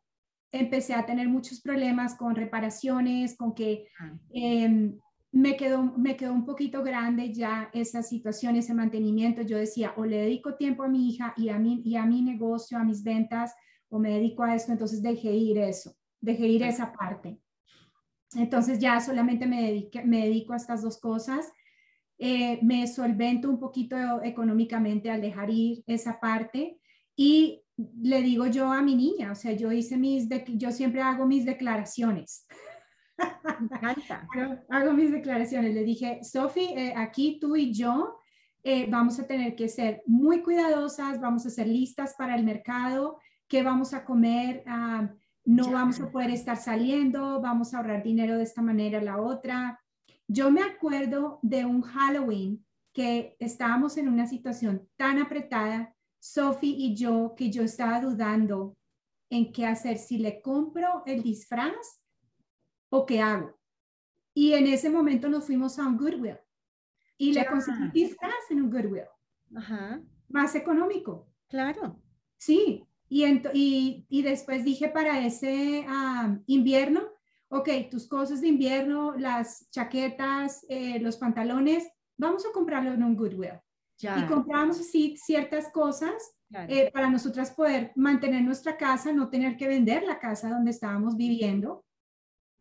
empecé a tener muchos problemas con reparaciones, con que ah. em, me, quedó, me quedó un poquito grande ya esa situación, ese mantenimiento. Yo decía, o le dedico tiempo a mi hija y a mi, y a mi negocio, a mis ventas, o me dedico a esto, entonces dejé ir eso, dejé ir esa parte. Entonces ya solamente me, dediqué, me dedico a estas dos cosas. eh, me solvento un poquito económicamente al dejar ir esa parte y le digo yo a mi niña, o sea, yo hice mis, yo siempre hago mis declaraciones. Me encanta. *laughs* hago, mis declaraciones. Le dije, Sofi, eh, aquí tú y yo eh, vamos a tener que ser muy cuidadosas, vamos a ser listas para el mercado, qué vamos a comer, ah, no vamos a poder estar saliendo, vamos a ahorrar dinero de esta manera la otra. Yo me acuerdo de un Halloween que estábamos en una situación tan apretada, Sophie y yo, que yo estaba dudando en qué hacer, si le compro el disfraz o qué hago. Y en ese momento nos fuimos a un Goodwill y le conseguí disfraz en un Goodwill. Ajá. Más económico. Claro. Sí. Y, y, y después dije para ese ah, invierno, ok, tus cosas de invierno, las chaquetas, eh, los pantalones, vamos a comprarlo en un Goodwill. Ya. Y compramos así ciertas cosas eh, para nosotras poder mantener nuestra casa, no tener que vender la casa donde estábamos viviendo,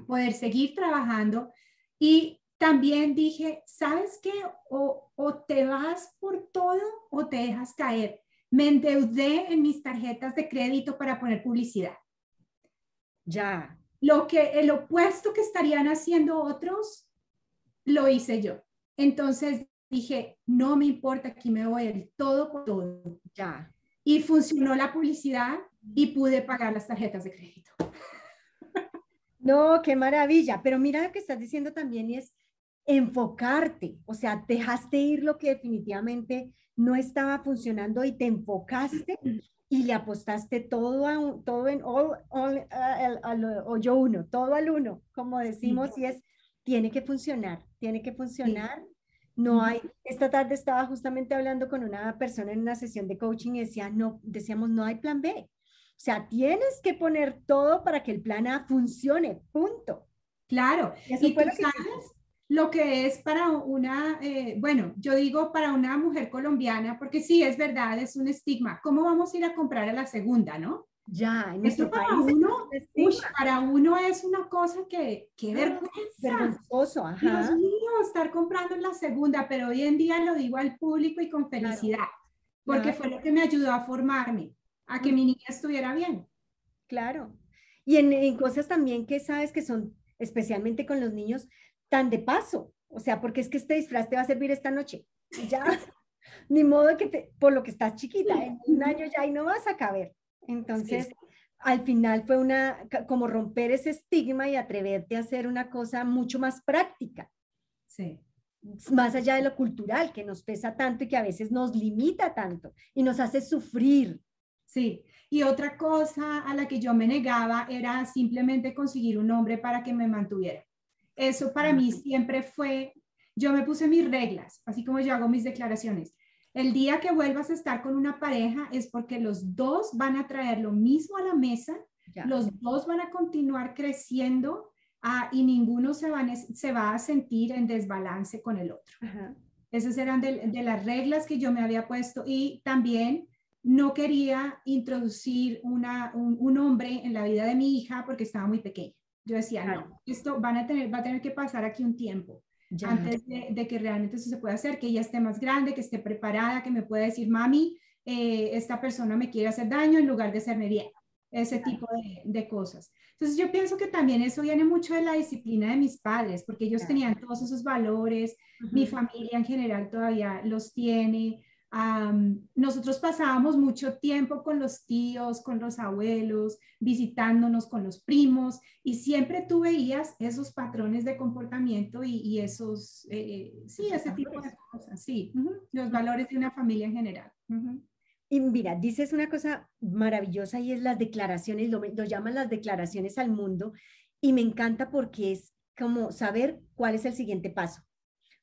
poder seguir trabajando. Y también dije, ¿sabes qué? O, o te vas por todo o te dejas caer. Me endeudé en mis tarjetas de crédito para poner publicidad. Ya lo que el opuesto que estarían haciendo otros, lo hice yo. Entonces dije, no me importa, aquí me voy el todo por todo. Ya. Y funcionó la publicidad y pude pagar las tarjetas de crédito. *laughs* No, qué maravilla. Pero mira lo que estás diciendo también y es enfocarte. O sea, dejaste ir lo que definitivamente no estaba funcionando y te enfocaste y le apostaste todo, a todo en all, all al, yo uno, todo al uno, como decimos, y es, tiene que funcionar, tiene que funcionar. No hay, esta tarde estaba justamente hablando con una persona en una sesión de coaching y decía, no, decíamos, no hay plan B. O sea, tienes que poner todo para que el plan A funcione, punto. Claro. y tú sabes, lo que es para una, eh, bueno, yo digo para una mujer colombiana, porque sí, es verdad, es un estigma. ¿Cómo vamos a ir a comprar a la segunda, no? Ya, en nuestro para país uno, para uno es una cosa que, qué ah, vergüenza. Vergonzoso, ajá. Dios mío, estar comprando en la segunda, pero hoy en día lo digo al público y con felicidad, porque fue lo que me ayudó a formarme, a que mi niña estuviera bien. Claro. Y en, en cosas también que sabes que son, especialmente con los niños, tan de paso. O sea, porque es que este disfraz te va a servir esta noche. ya, *laughs* ni modo que te, por lo que estás chiquita, en un año ya y no vas a caber. Entonces, al final fue una, como romper ese estigma y atreverte a hacer una cosa mucho más práctica. Sí. Más allá de lo cultural, que nos pesa tanto y que a veces nos limita tanto y nos hace sufrir. Sí, y otra cosa a la que yo me negaba era simplemente conseguir un hombre para que me mantuviera. Eso para mí siempre fue, yo me puse mis reglas, así como yo hago mis declaraciones. El día que vuelvas a estar con una pareja es porque los dos van a traer lo mismo a la mesa, los dos van a continuar creciendo ah, y ninguno se, se va a sentir en desbalance con el otro. Esas eran de, las reglas que yo me había puesto y también no quería introducir una, un hombre en la vida de mi hija porque estaba muy pequeña. Yo decía, no, esto van a tener, va a tener que pasar aquí un tiempo antes de, que realmente eso se pueda hacer, que ella esté más grande, que esté preparada, que me pueda decir, mami, eh, esta persona me quiere hacer daño en lugar de hacerme bien, ese tipo de, cosas. Entonces yo pienso que también eso viene mucho de la disciplina de mis padres, porque ellos tenían todos esos valores, mi familia en general todavía los tiene, nosotros pasábamos mucho tiempo con los tíos, con los abuelos, visitándonos con los primos y siempre tú veías esos patrones de comportamiento y, esos, eh, sí, ese tipo de cosas, sí, los valores de una familia en general. Y mira, dices una cosa maravillosa y es las declaraciones, lo, lo llaman las declaraciones al mundo y me encanta porque es como saber cuál es el siguiente paso.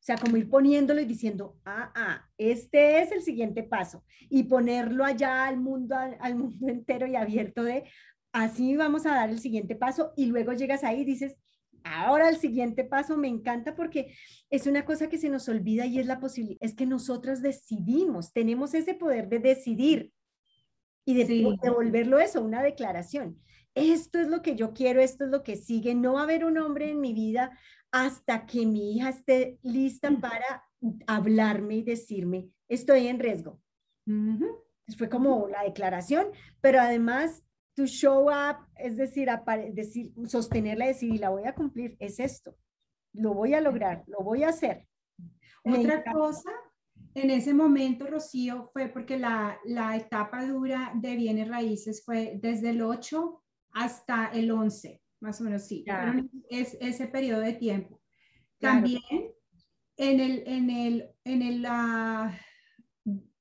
O sea, como ir poniéndolo y diciendo, ah, ah, este es el siguiente paso. Y ponerlo allá al mundo, al, mundo *laughs* entero y abierto de, así vamos a dar el siguiente paso. Y luego llegas ahí y dices, ahora el siguiente paso me encanta porque es una cosa que se nos olvida y es la posibilidad, es que nosotras decidimos, tenemos ese poder de decidir y de, de devolverlo eso, una declaración. Esto es lo que yo quiero, esto es lo que sigue. No va a haber un hombre en mi vida hasta que mi hija esté lista para hablarme y decirme, estoy en riesgo. Fue como la declaración, pero además to show up, es decir, decir, sostenerla y decir, y la voy a cumplir, es esto. Lo voy a lograr, lo voy a hacer. Otra cosa, en ese momento, Rocío, fue porque la, la etapa dura de bienes raíces fue desde el 8 hasta el 11, más o menos, sí. es ese periodo de tiempo. También en el, en el, en el, uh,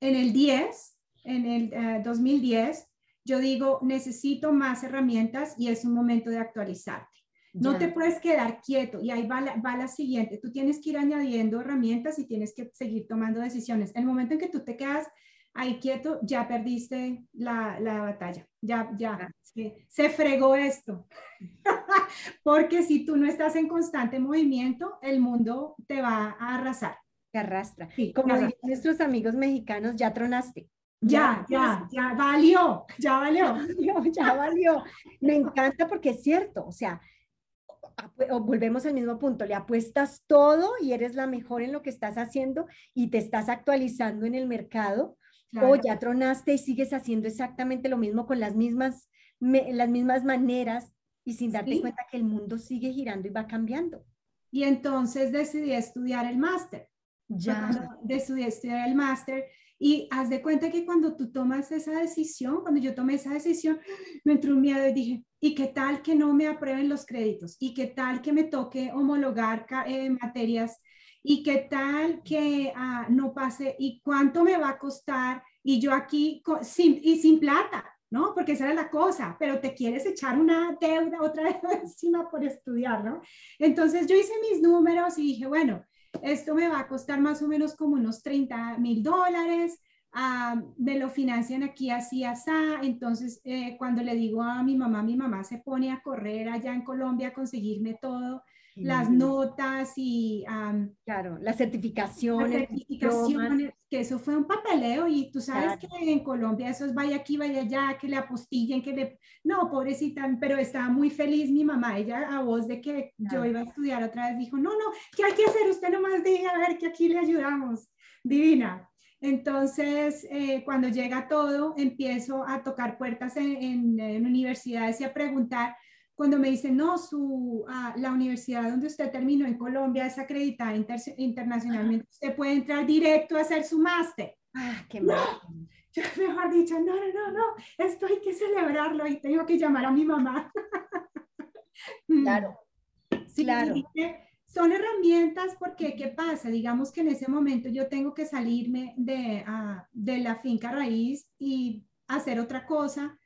en el 10, en el 2010, eh, yo digo, necesito más herramientas y es un momento de actualizarte. No te puedes quedar quieto y ahí va la, va la, siguiente. Tú tienes que ir añadiendo herramientas y tienes que seguir tomando decisiones. El momento en que tú te quedas ahí quieto, ya perdiste la, la batalla. Ya, ya, se, se fregó esto. *laughs* Porque si tú no estás en constante movimiento, el mundo te va a arrasar. Te arrastra. Como nuestros amigos mexicanos, ya tronaste. Ya, ya, ya valió, *laughs* ya valió. Ya valió, Me encanta porque es cierto, o sea, volvemos al mismo punto, le apuestas todo y eres la mejor en lo que estás haciendo y te estás actualizando en el mercado o ya tronaste y sigues haciendo exactamente lo mismo con las mismas, las mismas maneras y sin darte cuenta que el mundo sigue girando y va cambiando. Y entonces decidí estudiar el máster. Ya. Decidí estudiar el máster y haz de cuenta que cuando tú tomas esa decisión, cuando yo tomé esa decisión, me entró un miedo y dije, ¿y qué tal que no me aprueben los créditos? ¿Y qué tal que me toque homologar eh, materias? ¿Y qué tal que ah, no pase? ¿Y cuánto me va a costar? Y yo aquí sin, y sin plata, ¿no? Porque esa era la cosa, pero te quieres echar una deuda otra *laughs* vez encima por estudiar, ¿no? Entonces yo hice mis números y dije, bueno, esto me va a costar más o menos como unos 30 mil dólares, ah, me lo financian aquí así, así. Entonces, eh, cuando le digo a mi mamá, mi mamá se pone a correr allá en Colombia a conseguirme todo, las notas y... claro, las certificaciones. Las certificaciones, que eso fue un papeleo y tú sabes que en Colombia eso es vaya aquí, vaya allá, que le apostillen, que le... No, pobrecita, pero estaba muy feliz mi mamá, ella a voz de que yo iba a estudiar otra vez dijo, no, no, ¿qué hay que hacer? Usted nomás diga, a ver, que aquí le ayudamos. Divina. Entonces, eh, cuando llega todo, empiezo a tocar puertas en, en universidades y a preguntar, cuando me dicen, no, su, ah, la universidad donde usted terminó en Colombia es acreditada internacionalmente, usted puede entrar directo a hacer su máster. Ah, qué mal. Yo *laughs* mejor dicho, no, no, no, no, esto hay que celebrarlo y tengo que llamar a mi mamá. *laughs* Claro, sí, claro. son herramientas porque, ¿qué pasa? Digamos que en ese momento yo tengo que salirme de, uh, de la finca raíz y hacer otra cosa.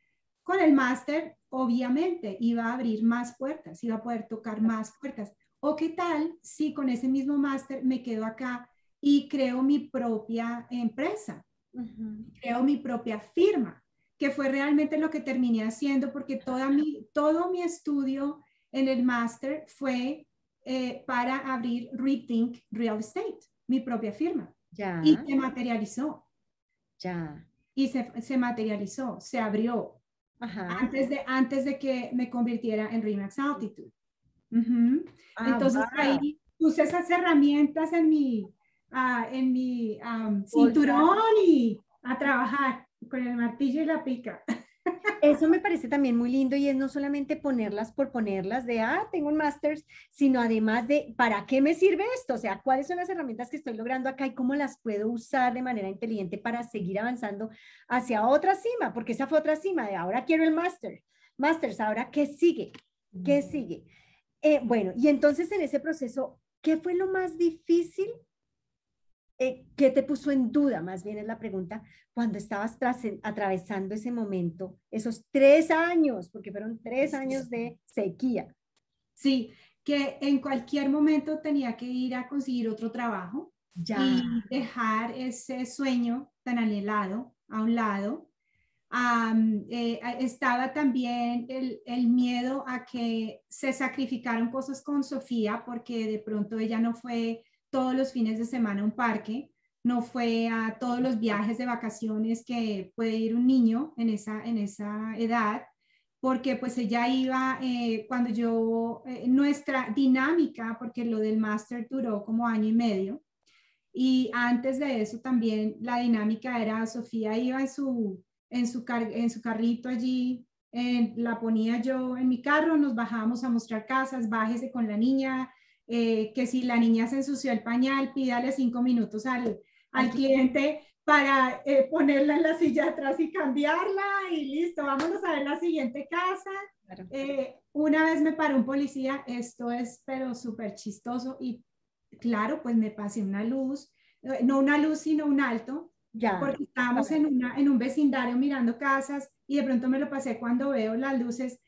Con el máster obviamente iba a abrir más puertas, iba a poder tocar más puertas. O qué tal si con ese mismo máster me quedo acá y creo mi propia empresa, creo mi propia firma, que fue realmente lo que terminé haciendo porque toda mi, todo mi estudio en el máster fue eh, para abrir Rethink Real Estate, mi propia firma. Ya. Y se materializó. Ya. Y se, se materializó, se abrió antes, de, antes de que me convirtiera en Remax Altitude. Ah, Entonces ahí puse esas herramientas en mi, uh, en mi cinturón y a trabajar con el martillo y la pica. *laughs* Eso me parece también muy lindo y es no solamente ponerlas por ponerlas de, ah, tengo un máster, sino además de, ¿para qué me sirve esto? O sea, ¿cuáles son las herramientas que estoy logrando acá y cómo las puedo usar de manera inteligente para seguir avanzando hacia otra cima? Porque esa fue otra cima de ahora quiero el máster. Masters, ahora, ¿qué sigue? ¿Qué sigue? Eh, bueno, y entonces en ese proceso, ¿qué fue lo más difícil eh, ¿qué te puso en duda? Más bien es la pregunta, cuando estabas atravesando ese momento, esos tres años, porque fueron tres años de sequía. Sí, que en cualquier momento tenía que ir a conseguir otro trabajo ya. y dejar ese sueño tan anhelado a un lado. Eh, estaba también el, el, miedo a que se sacrificaron cosas con Sofía porque de pronto ella no fue todos los fines de semana un parque, no fue a todos los viajes de vacaciones que puede ir un niño en esa, en esa edad. porque pues ella iba, eh, cuando yo, eh, nuestra dinámica, porque lo del máster duró como año y medio, y antes de eso también la dinámica era, Sofía iba en su, en su, en su carrito allí, la ponía yo en mi carro, nos bajábamos a mostrar casas, bájese con la niña, eh, que si la niña se ensució el pañal, pídale cinco minutos al, al cliente para eh, ponerla en la silla atrás y cambiarla y listo, vámonos a ver la siguiente casa. Eh, una vez me paró un policía, esto es pero súper chistoso y claro, pues me pasé una luz, no una luz, sino un alto, ya. porque estábamos en, una, en un vecindario mirando casas y de pronto me lo pasé cuando veo las luces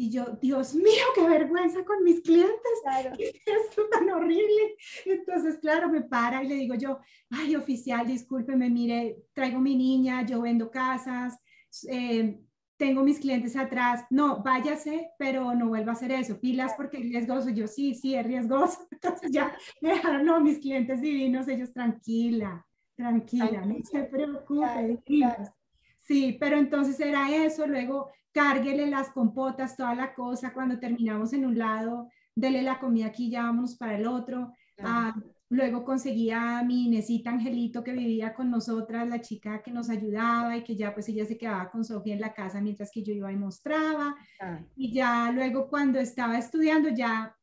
y yo, Dios mío, qué vergüenza con mis clientes. Claro. ¿Qué es esto tan horrible? Entonces, claro, me para y le digo yo, ay, oficial, discúlpeme, mire, traigo mi niña, yo vendo casas, eh, tengo mis clientes atrás. No, váyase, pero no vuelva a hacer eso. Pilas porque es riesgoso. Yo, sí, sí, es riesgoso. *laughs* Entonces ya me dejaron, no, mis clientes divinos, ellos, tranquila, tranquila, no se preocupe. Sí, pero entonces era eso, luego cárguele las compotas, toda la cosa, cuando terminamos en un lado, dele la comida aquí, ya vámonos para el otro. Ah, luego conseguía a mi Inesita Angelito que vivía con nosotras, la chica que nos ayudaba y que ya pues ella se quedaba con Sofía en la casa mientras que yo iba y mostraba. Y ya luego cuando estaba estudiando, ya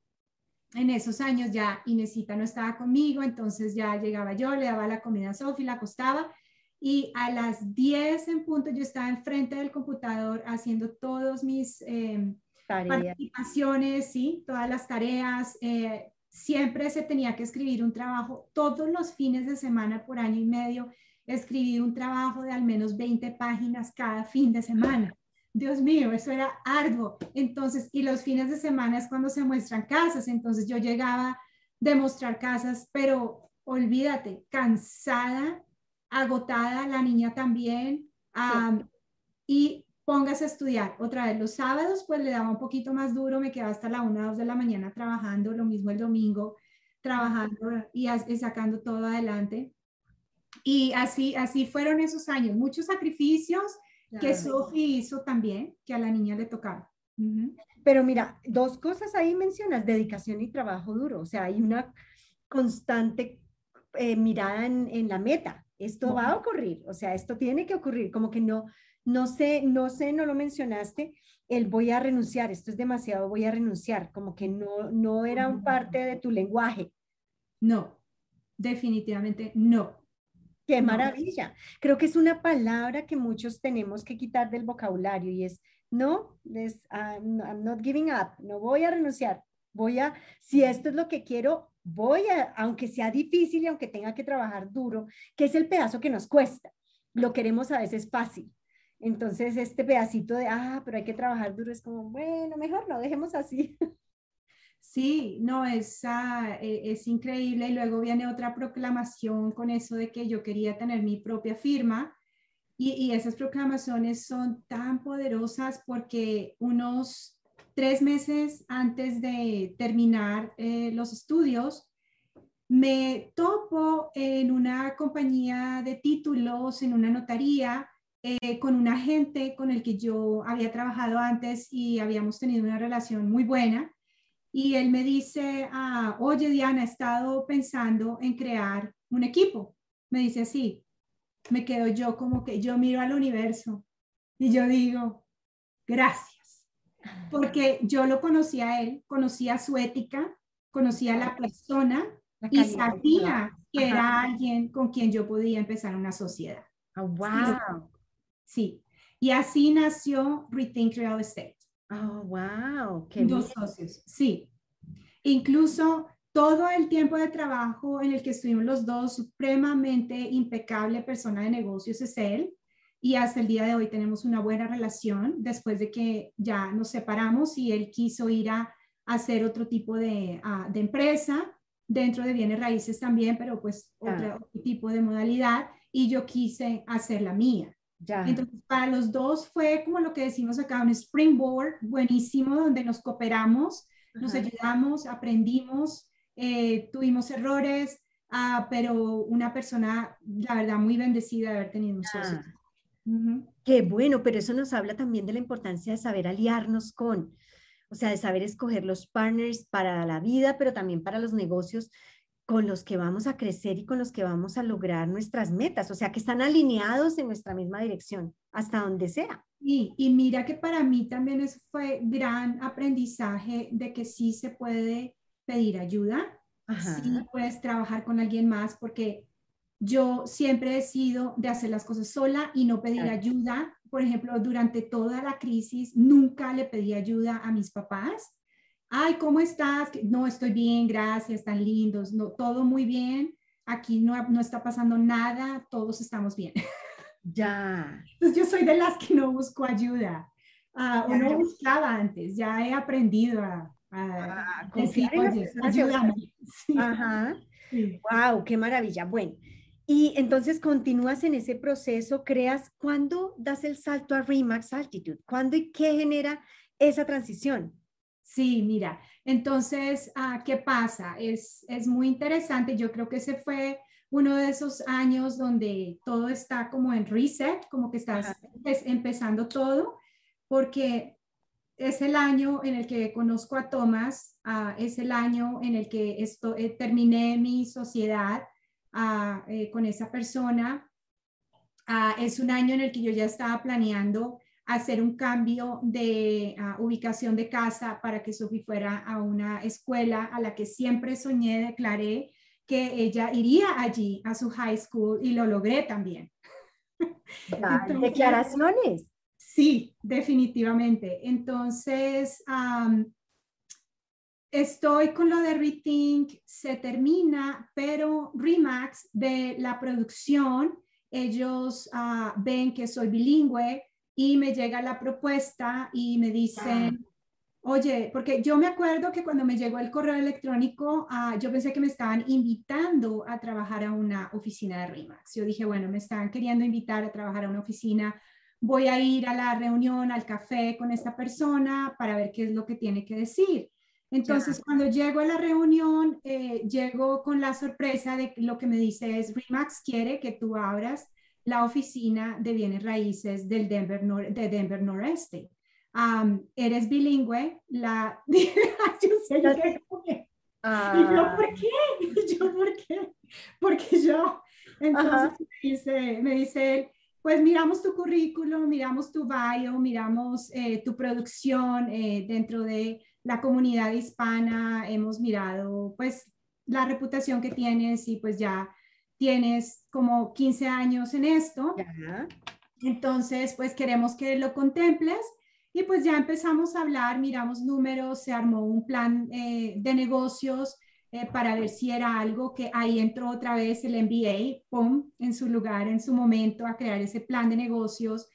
en esos años ya Inesita no estaba conmigo, entonces ya llegaba yo, le daba la comida a Sofía, la acostaba y a las 10 en punto yo estaba enfrente del computador haciendo todos mis eh, participaciones, ¿sí? todas las tareas. Eh, siempre se tenía que escribir un trabajo todos los fines de semana por año y medio. Escribí un trabajo de al menos 20 páginas cada fin de semana. Dios mío, eso era arduo. Entonces, y los fines de semana es cuando se muestran casas. Entonces yo llegaba de mostrar casas, pero olvídate, cansada agotada, la niña también, y póngase a estudiar. Otra vez, los sábados pues le daba un poquito más duro, me quedaba hasta la una, dos de la mañana trabajando, lo mismo el domingo, trabajando y, sacando todo adelante. Y así, así fueron esos años, muchos sacrificios que Sophie hizo también, que a la niña le tocaba. Pero mira, dos cosas ahí mencionas, dedicación y trabajo duro, o sea, hay una constante eh, mirada en, en, la meta, esto va a ocurrir, o sea, esto tiene que ocurrir, como que no, no sé, no sé, no lo mencionaste, el voy a renunciar, esto es demasiado, voy a renunciar, como que no, no era un parte de tu lenguaje. No, definitivamente no. Qué maravilla. Creo que es una palabra que muchos tenemos que quitar del vocabulario y es, no, es, I'm not giving up, no voy a renunciar, voy a, si esto es lo que quiero, voy a, aunque sea difícil y aunque tenga que trabajar duro, que es el pedazo que nos cuesta. Lo queremos a veces fácil. Entonces, este pedacito de, ah, pero hay que trabajar duro es como, bueno, mejor no, dejemos así. *laughs* Sí, no, es, e, es increíble. Y luego viene otra proclamación con eso de que yo quería tener mi propia firma. Y, y esas proclamaciones son tan poderosas porque unos tres meses antes de terminar eh, los estudios, me topo en una compañía de títulos, en una notaría, eh, con un agente con el que yo había trabajado antes y habíamos tenido una relación muy buena. Y él me dice, ah, oye Diana, he estado pensando en crear un equipo. Me dice así, me quedo yo como que yo miro al universo y yo digo, gracias porque yo lo conocía a él, conocía su ética, conocía a la persona y sabía que era alguien con quien yo podía empezar una sociedad. Oh, wow. Sí. Y así nació Rethink Real Estate. Oh, wow. Qué Dos socios, sí. Incluso todo el tiempo de trabajo en el que estuvimos los dos, supremamente impecable persona de negocios es él y hasta el día de hoy tenemos una buena relación después de que ya nos separamos y él quiso ir a, hacer otro tipo de, de, empresa dentro de bienes raíces también, pero pues otro, tipo de modalidad y yo quise hacer la mía. Ya. Entonces, para los dos fue como lo que decimos acá, un springboard buenísimo donde nos cooperamos, nos ayudamos, aprendimos, eh, tuvimos errores, ah, pero una persona, la verdad, muy bendecida de haber tenido un socio. Qué bueno, pero eso nos habla también de la importancia de saber aliarnos con, o sea, de saber escoger los partners para la vida, pero también para los negocios con los que vamos a crecer y con los que vamos a lograr nuestras metas, o sea, que están alineados en nuestra misma dirección, hasta donde sea. Y, y mira que para mí también eso fue gran aprendizaje de que sí se puede pedir ayuda, sí puedes trabajar con alguien más, porque yo siempre he sido de hacer las cosas sola y no pedir ayuda. Por ejemplo, durante toda la crisis nunca le pedí ayuda a mis papás ay, ¿cómo estás? No, estoy bien, gracias, están lindos, no, todo muy bien, aquí no, no está pasando nada, todos estamos bien. *laughs* Ya. Entonces yo soy de las que no busco ayuda, uh, o no buscaba antes, ya he aprendido a, a, ah, decir, ayúdame. *laughs* Ajá. Wow, qué maravilla. Bueno, y entonces continúas en ese proceso, creas, ¿cuándo das el salto a Remax Altitude? ¿Cuándo y qué genera esa transición? Sí, mira, entonces, ah, ¿qué pasa? Es, es muy interesante. Yo creo que ese fue uno de esos años donde todo está como en reset, como que estás empezando todo, porque es el año en el que conozco a Tomás, ah, es el año en el que esto, eh, terminé mi sociedad ah, eh, con esa persona, es un año en el que yo ya estaba planeando hacer un cambio de ah, ubicación de casa para que Sophie fuera a una escuela a la que siempre soñé, declaré que ella iría allí a su high school y lo logré también. *laughs* declaraciones. Sí, definitivamente. Entonces, estoy con lo de Rethink, se termina, pero Remax de la producción, ellos ah, ven que soy bilingüe, y me llega la propuesta y me dicen, oye, porque yo me acuerdo que cuando me llegó el correo electrónico, ah, yo pensé que me estaban invitando a trabajar a una oficina de RIMAX. Yo dije, bueno, me están queriendo invitar a trabajar a una oficina, voy a ir a la reunión, al café con esta persona para ver qué es lo que tiene que decir. Entonces, cuando llego a la reunión, eh, llego con la sorpresa de que lo que me dice es, RIMAX quiere que tú abras la oficina de bienes raíces del Denver, de Denver Noreste. eres bilingüe, la... *laughs* yo sé, yo sé ¿Y yo por qué? ¿Y *laughs* yo por qué? Porque yo, entonces me dice, me dice, pues miramos tu currículum, miramos tu bio, miramos eh, tu producción eh, dentro de la comunidad hispana, hemos mirado pues la reputación que tienes y pues ya tienes como 15 años en esto. Entonces, pues queremos que lo contemples y pues ya empezamos a hablar, miramos números, se armó un plan eh, de negocios eh, para ver si era algo que ahí entró otra vez el MBA, pum, en su lugar, en su momento, a crear ese plan de negocios.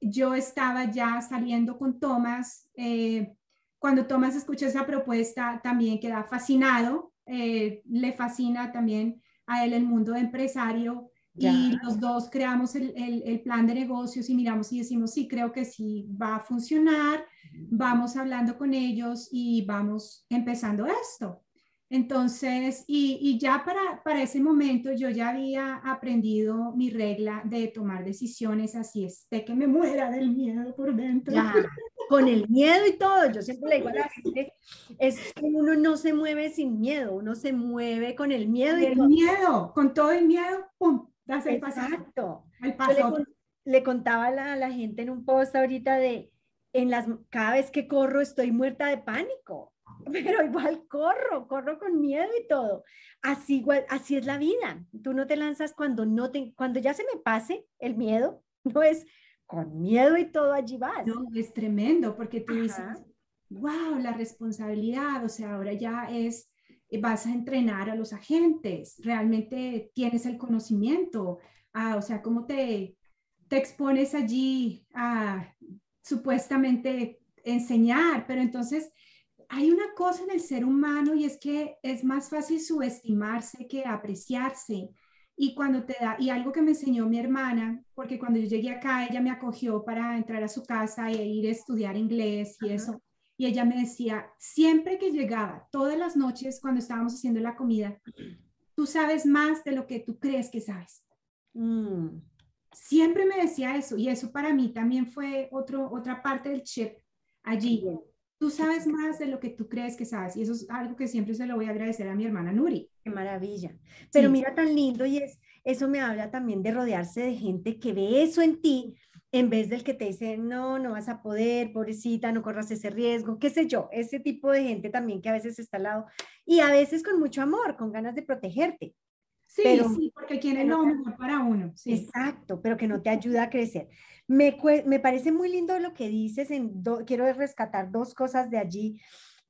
yo estaba ya saliendo con Tomás. Eh, cuando Tomás escucha esa propuesta, también queda fascinado, le fascina también a él el mundo de empresario y los dos creamos el, el, plan de negocios y miramos y decimos, sí, creo que sí va a funcionar, vamos hablando con ellos y vamos empezando esto. Entonces, y, y, ya para, para ese momento yo ya había aprendido mi regla de tomar decisiones así, esté que me muera del miedo por dentro. Ya, con el miedo y todo, yo siempre le digo a la gente, es que uno no se mueve sin miedo, uno se mueve con el miedo. Con el miedo, con todo el miedo, ¡pum! Das el Exacto. El paso. le, le, contaba a la, la gente en un post ahorita de, en las, cada vez que corro estoy muerta de pánico *laughs* pero igual corro, corro con miedo y todo. Así, igual, así es la vida. Tú no te lanzas cuando, no te, cuando ya se me pase el miedo, *laughs* no es con miedo y todo allí vas. No, es tremendo porque tú dices, wow, la responsabilidad, o sea, ahora ya es, eh, vas a entrenar a los agentes, realmente tienes el conocimiento, ah, o sea, cómo te, te expones allí a supuestamente enseñar, pero entonces hay una cosa en el ser humano y es que es más fácil subestimarse que apreciarse. Y cuando te da, y algo que me enseñó mi hermana, porque cuando yo llegué acá, ella me acogió para entrar a su casa e ir a estudiar inglés y eso. Y ella me decía, siempre que llegaba, todas las noches cuando estábamos haciendo la comida, tú sabes más de lo que tú crees que sabes. Mm. siempre me decía eso y eso para mí también fue otro, otra parte del chip allí. Tú sabes más de lo que tú crees que sabes y eso es algo que siempre se lo voy a agradecer a mi hermana Nuri. Qué maravilla. Pero mira tan lindo y es, eso me habla también de rodearse de gente que ve eso en ti en vez del que te dice, no, no vas a poder, pobrecita, no corras ese riesgo, qué sé yo, ese tipo de gente también que a veces está al lado y a veces con mucho amor, con ganas de protegerte. Sí, sí, porque quiere lo mejor para uno. Exacto, pero que no te ayuda a crecer. Me, me parece muy lindo lo que dices, en quiero rescatar dos cosas de allí,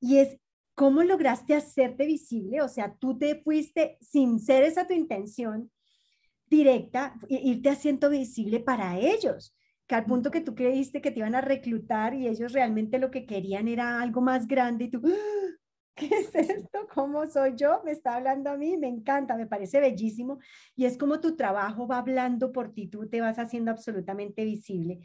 y es cómo lograste hacerte visible, o sea, tú te fuiste sin ser esa tu intención directa, irte haciendo visible para ellos que al punto que tú creíste que te iban a reclutar y ellos realmente lo que querían era algo más grande y tú, ¡Ah! ¿Qué es esto? ¿Cómo soy yo? Me está hablando a mí, me encanta, me parece bellísimo y es como tu trabajo va hablando por ti, tú te vas haciendo absolutamente visible.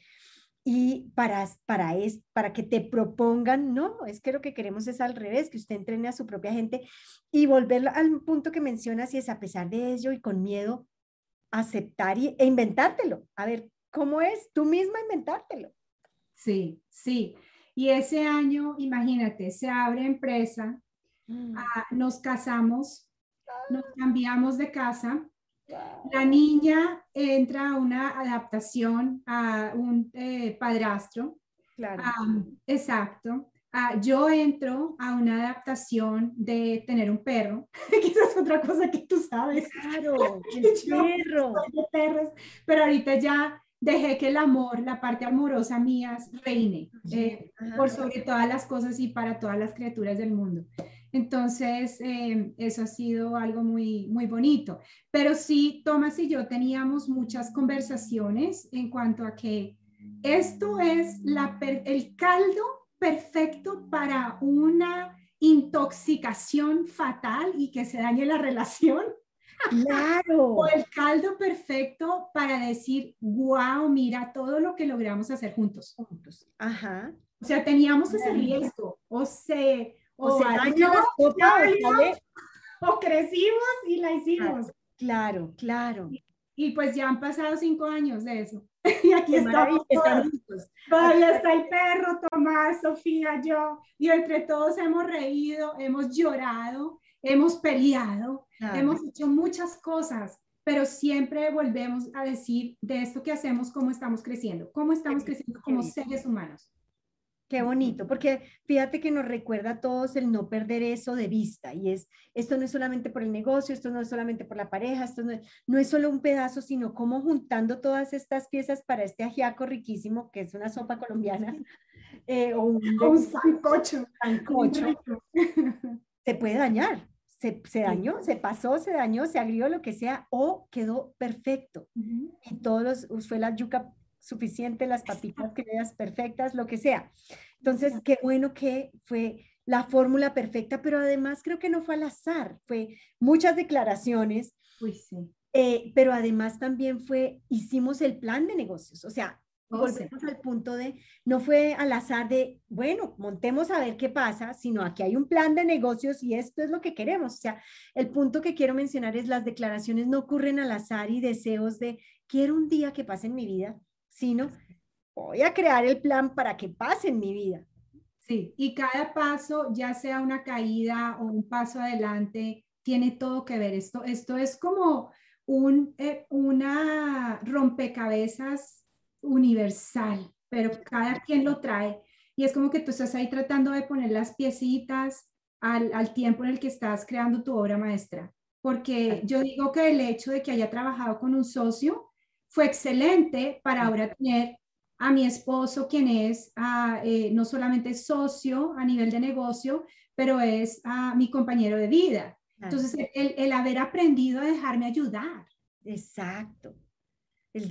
Y para, para, es, para que te propongan, no, es que lo que queremos es al revés, que usted entrene a su propia gente y volver al punto que mencionas y es a pesar de ello y con miedo, aceptar y, e inventártelo. A ver, ¿Cómo es? Tú misma inventártelo. Sí, sí. Y ese año, imagínate, se abre empresa, mm. ah, nos casamos, nos cambiamos de casa. La niña entra a una adaptación a un eh, padrastro. Claro. exacto. Ah, yo entro a una adaptación de tener un perro, *laughs* que es otra cosa que tú sabes. Claro, *laughs* el perro. perros, pero ahorita ya dejé que el amor, la parte amorosa mía, reine eh, por sobre todas las cosas y para todas las criaturas del mundo. Entonces, eh, eso ha sido algo muy, muy bonito. Pero sí, Tomás y yo teníamos muchas conversaciones en cuanto a que esto es la, el caldo perfecto para una intoxicación fatal y que se dañe la *laughs* relación Claro. o el caldo perfecto para decir, wow, mira todo lo que logramos hacer juntos. Juntos. Ajá. O sea, teníamos ese riesgo. O se, o, se dañó, o crecimos y la hicimos. Claro, claro. Y, pues ya han pasado cinco años de eso. *laughs* y aquí estamos. Todavía está el perro, Tomás, Sofía, yo. Y entre todos hemos reído, hemos llorado, hemos peleado, hemos hecho muchas cosas, pero siempre volvemos a decir de esto que hacemos, cómo estamos creciendo, cómo estamos creciendo como seres humanos. Qué bonito, porque fíjate que nos recuerda a todos el no perder eso de vista y es, esto no es solamente por el negocio, esto no es solamente por la pareja, esto no es, no es solo un pedazo, sino como juntando todas estas piezas para este ajiaco riquísimo, que es una sopa colombiana, eh, o un, un sancocho, sancocho se puede dañar se, dañó, se pasó, se dañó, se agrió, lo que sea, o quedó perfecto. Y todos los, fue la yuca suficiente, las papitas criadas perfectas, lo que sea. Entonces, qué bueno que fue la fórmula perfecta, pero además creo que no fue al azar, fue muchas declaraciones. Eh, pero además también fue, hicimos el plan de negocios, o sea, volvemos al punto de, no fue al azar de, bueno, montemos a ver qué pasa, sino aquí hay un plan de negocios y esto es lo que queremos. O sea, el punto que quiero mencionar es las declaraciones no ocurren al azar y deseos de, quiero un día que pase en mi vida, sino voy a crear el plan para que pase en mi vida. Sí, y cada paso, ya sea una caída o un paso adelante, tiene todo que ver. Esto, esto es como un, eh, una rompecabezas universal, pero cada quien lo trae. Y es como que tú estás ahí tratando de poner las piecitas al, tiempo en el que estás creando tu obra maestra. Porque yo digo que el hecho de que haya trabajado con un socio fue excelente para ahora tener a mi esposo, quien es eh, no solamente socio a nivel de negocio, pero es a mi compañero de vida. Entonces, el, el haber aprendido a dejarme ayudar. Exacto. El,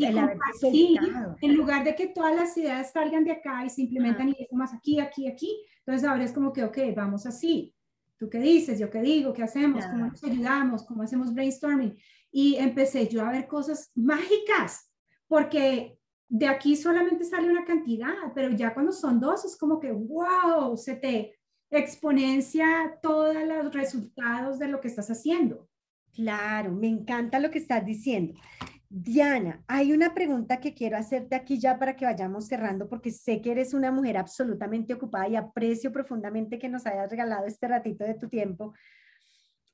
en lugar de que todas las ideas salgan de acá y se implementan y eso más aquí, aquí, aquí, entonces ahora es como que, ok, vamos así. ¿Tú qué dices? ¿Yo qué digo? ¿Qué hacemos? ¿Cómo nos ayudamos? ¿Cómo hacemos brainstorming? Y empecé yo a ver cosas mágicas, porque de aquí solamente sale una cantidad, pero ya cuando son dos es como que, wow, se te exponencia todos los resultados de lo que estás haciendo. Claro, me encanta lo que estás diciendo. Diana, hay una pregunta que quiero hacerte aquí ya para que vayamos cerrando, porque sé que eres una mujer absolutamente ocupada y aprecio profundamente que nos hayas regalado este ratito de tu tiempo.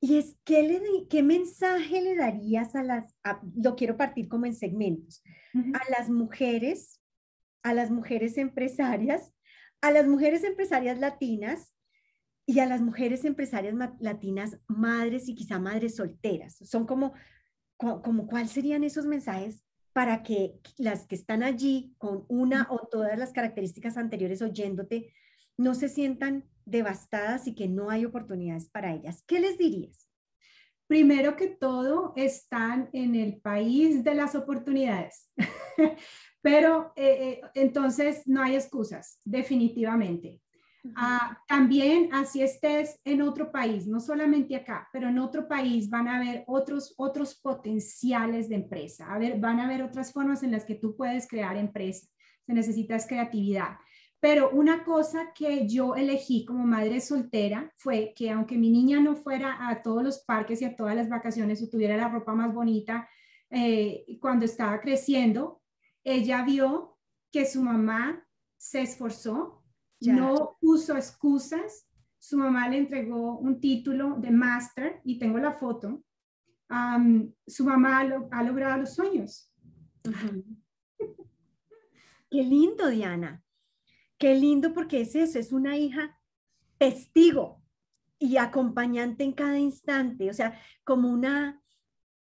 Y es, ¿qué, le, qué mensaje le darías a las, lo quiero partir como en segmentos, a las mujeres, a las mujeres empresarias, a las mujeres empresarias latinas y a las mujeres empresarias latinas, madres y quizá madres solteras? Son como como cuáles serían esos mensajes para que las que están allí con una o todas las características anteriores oyéndote no se sientan devastadas y que no hay oportunidades para ellas. ¿Qué les dirías? Primero que todo, están en el país de las oportunidades, *laughs* pero eh, eh, entonces no hay excusas, definitivamente. Ah, también así estés en otro país, no solamente acá, pero en otro país van a haber otros, otros potenciales de empresa, a ver, van a haber otras formas en las que tú puedes crear empresa, se necesita creatividad. Pero una cosa que yo elegí como madre soltera fue que aunque mi niña no fuera a todos los parques y a todas las vacaciones o tuviera la ropa más bonita eh, cuando estaba creciendo, ella vio que su mamá se esforzó no puso excusas. Su mamá le entregó un título de máster y tengo la foto. su mamá ha logrado los sueños. Qué lindo, Diana. Qué lindo porque es eso, es una hija testigo y acompañante en cada instante, o sea, como una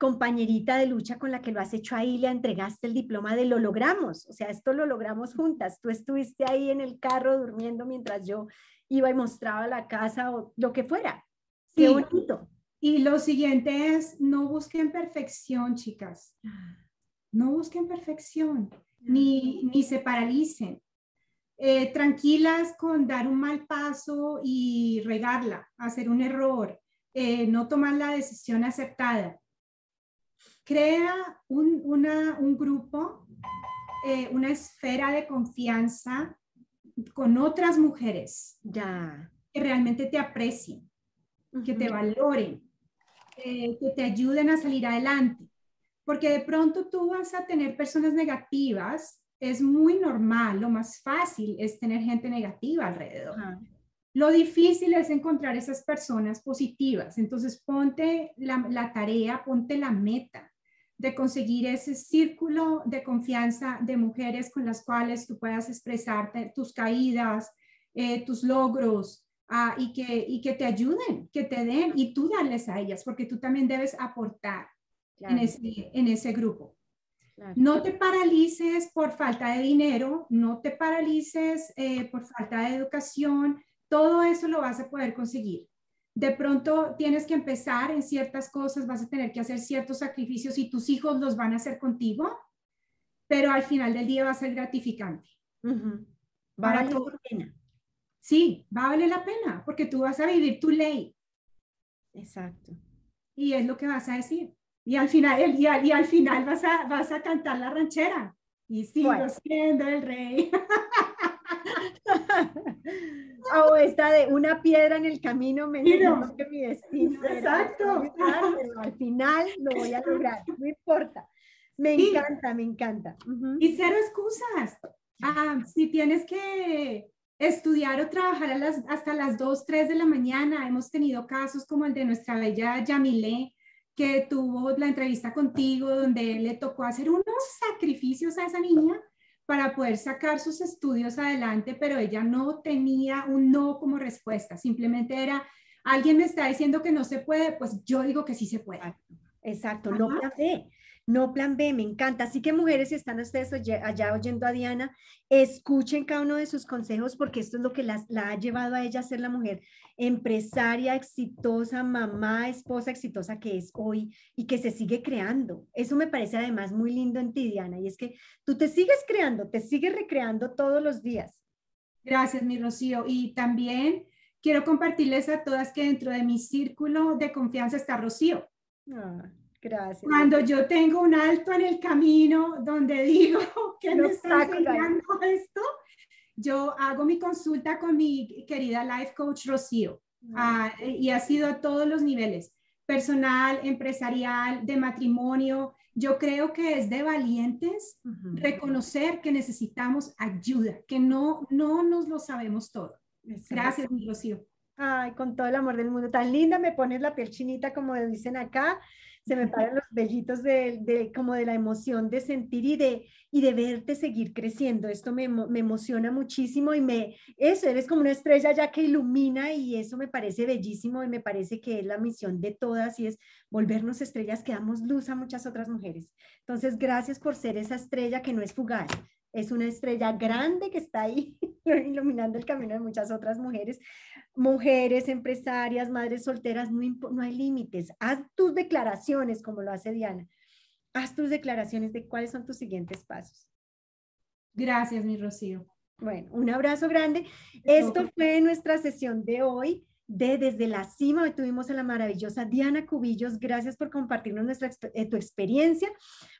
compañerita de lucha con la que lo has hecho ahí, le entregaste el diploma de lo logramos, o sea, esto lo logramos juntas. Tú estuviste ahí en el carro durmiendo mientras yo iba y mostraba la casa o lo que fuera. Qué bonito. Y lo siguiente es, no busquen perfección, chicas. No busquen perfección, ni, ni se paralicen. Eh, tranquilas con dar un mal paso y regarla, hacer un error, eh, no tomar la decisión aceptada crea un, un grupo, eh, una esfera de confianza con otras mujeres ya. que realmente te aprecien, que te valoren, eh, que te ayuden a salir adelante. Porque de pronto tú vas a tener personas negativas, es muy normal, lo más fácil es tener gente negativa alrededor. Lo difícil es encontrar esas personas positivas. Entonces, ponte la, la, tarea, ponte la meta de conseguir ese círculo de confianza de mujeres con las cuales tú puedas expresarte tus caídas, eh, tus logros, ah, y, que, y que te ayuden, que te den y tú darles a ellas, porque tú también debes aportar en, ese, en ese grupo. No te paralices por falta de dinero, no te paralices eh, por falta de educación, todo eso lo vas a poder conseguir de pronto tienes que empezar en ciertas cosas, vas a tener que hacer ciertos sacrificios y tus hijos los van a hacer contigo, pero al final del día va a ser gratificante. Va a valer la pena. Sí, va a valer la pena porque tú vas a vivir tu ley. Exacto. Y es lo que vas a decir. Y al final, y, y al final vas a, vas a cantar la ranchera. Y sigo siendo el rey. *laughs* *laughs* o esta de una piedra en el camino me que mi destino. Exacto. pero al final lo voy a lograr, no importa. Me encanta, me encanta. Y cero excusas. Ah, si tienes que estudiar o trabajar hasta las 2, 3 de la mañana, hemos tenido casos como el de nuestra bella Yamile, que tuvo la entrevista contigo, donde le tocó hacer unos sacrificios a esa niña para poder sacar sus estudios adelante, pero ella no tenía un no como respuesta, simplemente era, alguien me está diciendo que no se puede, pues yo digo que sí se puede. Exacto, no plan B, no plan B, me encanta. Así que mujeres, si están ustedes allá oyendo a Diana, escuchen cada uno de sus consejos porque esto es lo que la ha llevado a ella a ser la mujer empresaria exitosa, mamá, esposa exitosa que es hoy y que se sigue creando. Eso me parece además muy lindo en ti, Diana, y es que tú te sigues creando, te sigues recreando todos los días. Gracias, mi Rocío. Y también quiero compartirles a todas que dentro de mi círculo de confianza está Rocío. Ah, gracias. Cuando yo tengo un alto en el camino donde digo *laughs* que no está enseñando esto, yo hago mi consulta con mi querida life coach Rocío uh, y ha sido a todos los niveles, personal, empresarial, de matrimonio, yo creo que es de valientes reconocer que necesitamos ayuda, que no, no nos lo sabemos todo. Gracias, mi Rocío. Ay, con todo el amor del mundo. Tan linda, me pones la piel chinita, como dicen acá se me paran los vellitos de, como de la emoción de sentir y de, y de verte seguir creciendo. Esto me, me, emociona muchísimo y me, eso, eres como una estrella ya que ilumina y eso me parece bellísimo y me parece que es la misión de todas y es volvernos estrellas que damos luz a muchas otras mujeres. Entonces, gracias por ser esa estrella que no es fugaz, es una estrella grande que está ahí *laughs* iluminando el camino de muchas otras mujeres, mujeres, empresarias, madres solteras, no, no hay límites. Haz tus declaraciones como lo hace Diana. Haz tus declaraciones de cuáles son tus siguientes pasos. Gracias, mi Rocío. Bueno, un abrazo grande. Esto fue nuestra sesión de hoy de Desde la Cima. Hoy tuvimos a la maravillosa Diana Cubillos. Gracias por compartirnos nuestra, eh, tu experiencia.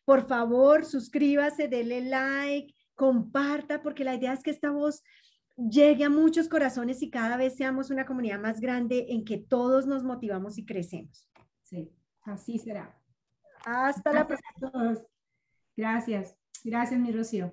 Por favor, suscríbase, dele like, comparta, porque la idea es que esta voz llegue a muchos corazones y cada vez seamos una comunidad más grande en que todos nos motivamos y crecemos. Sí, así será. Hasta la próxima. Gracias. Gracias, mi Rocío.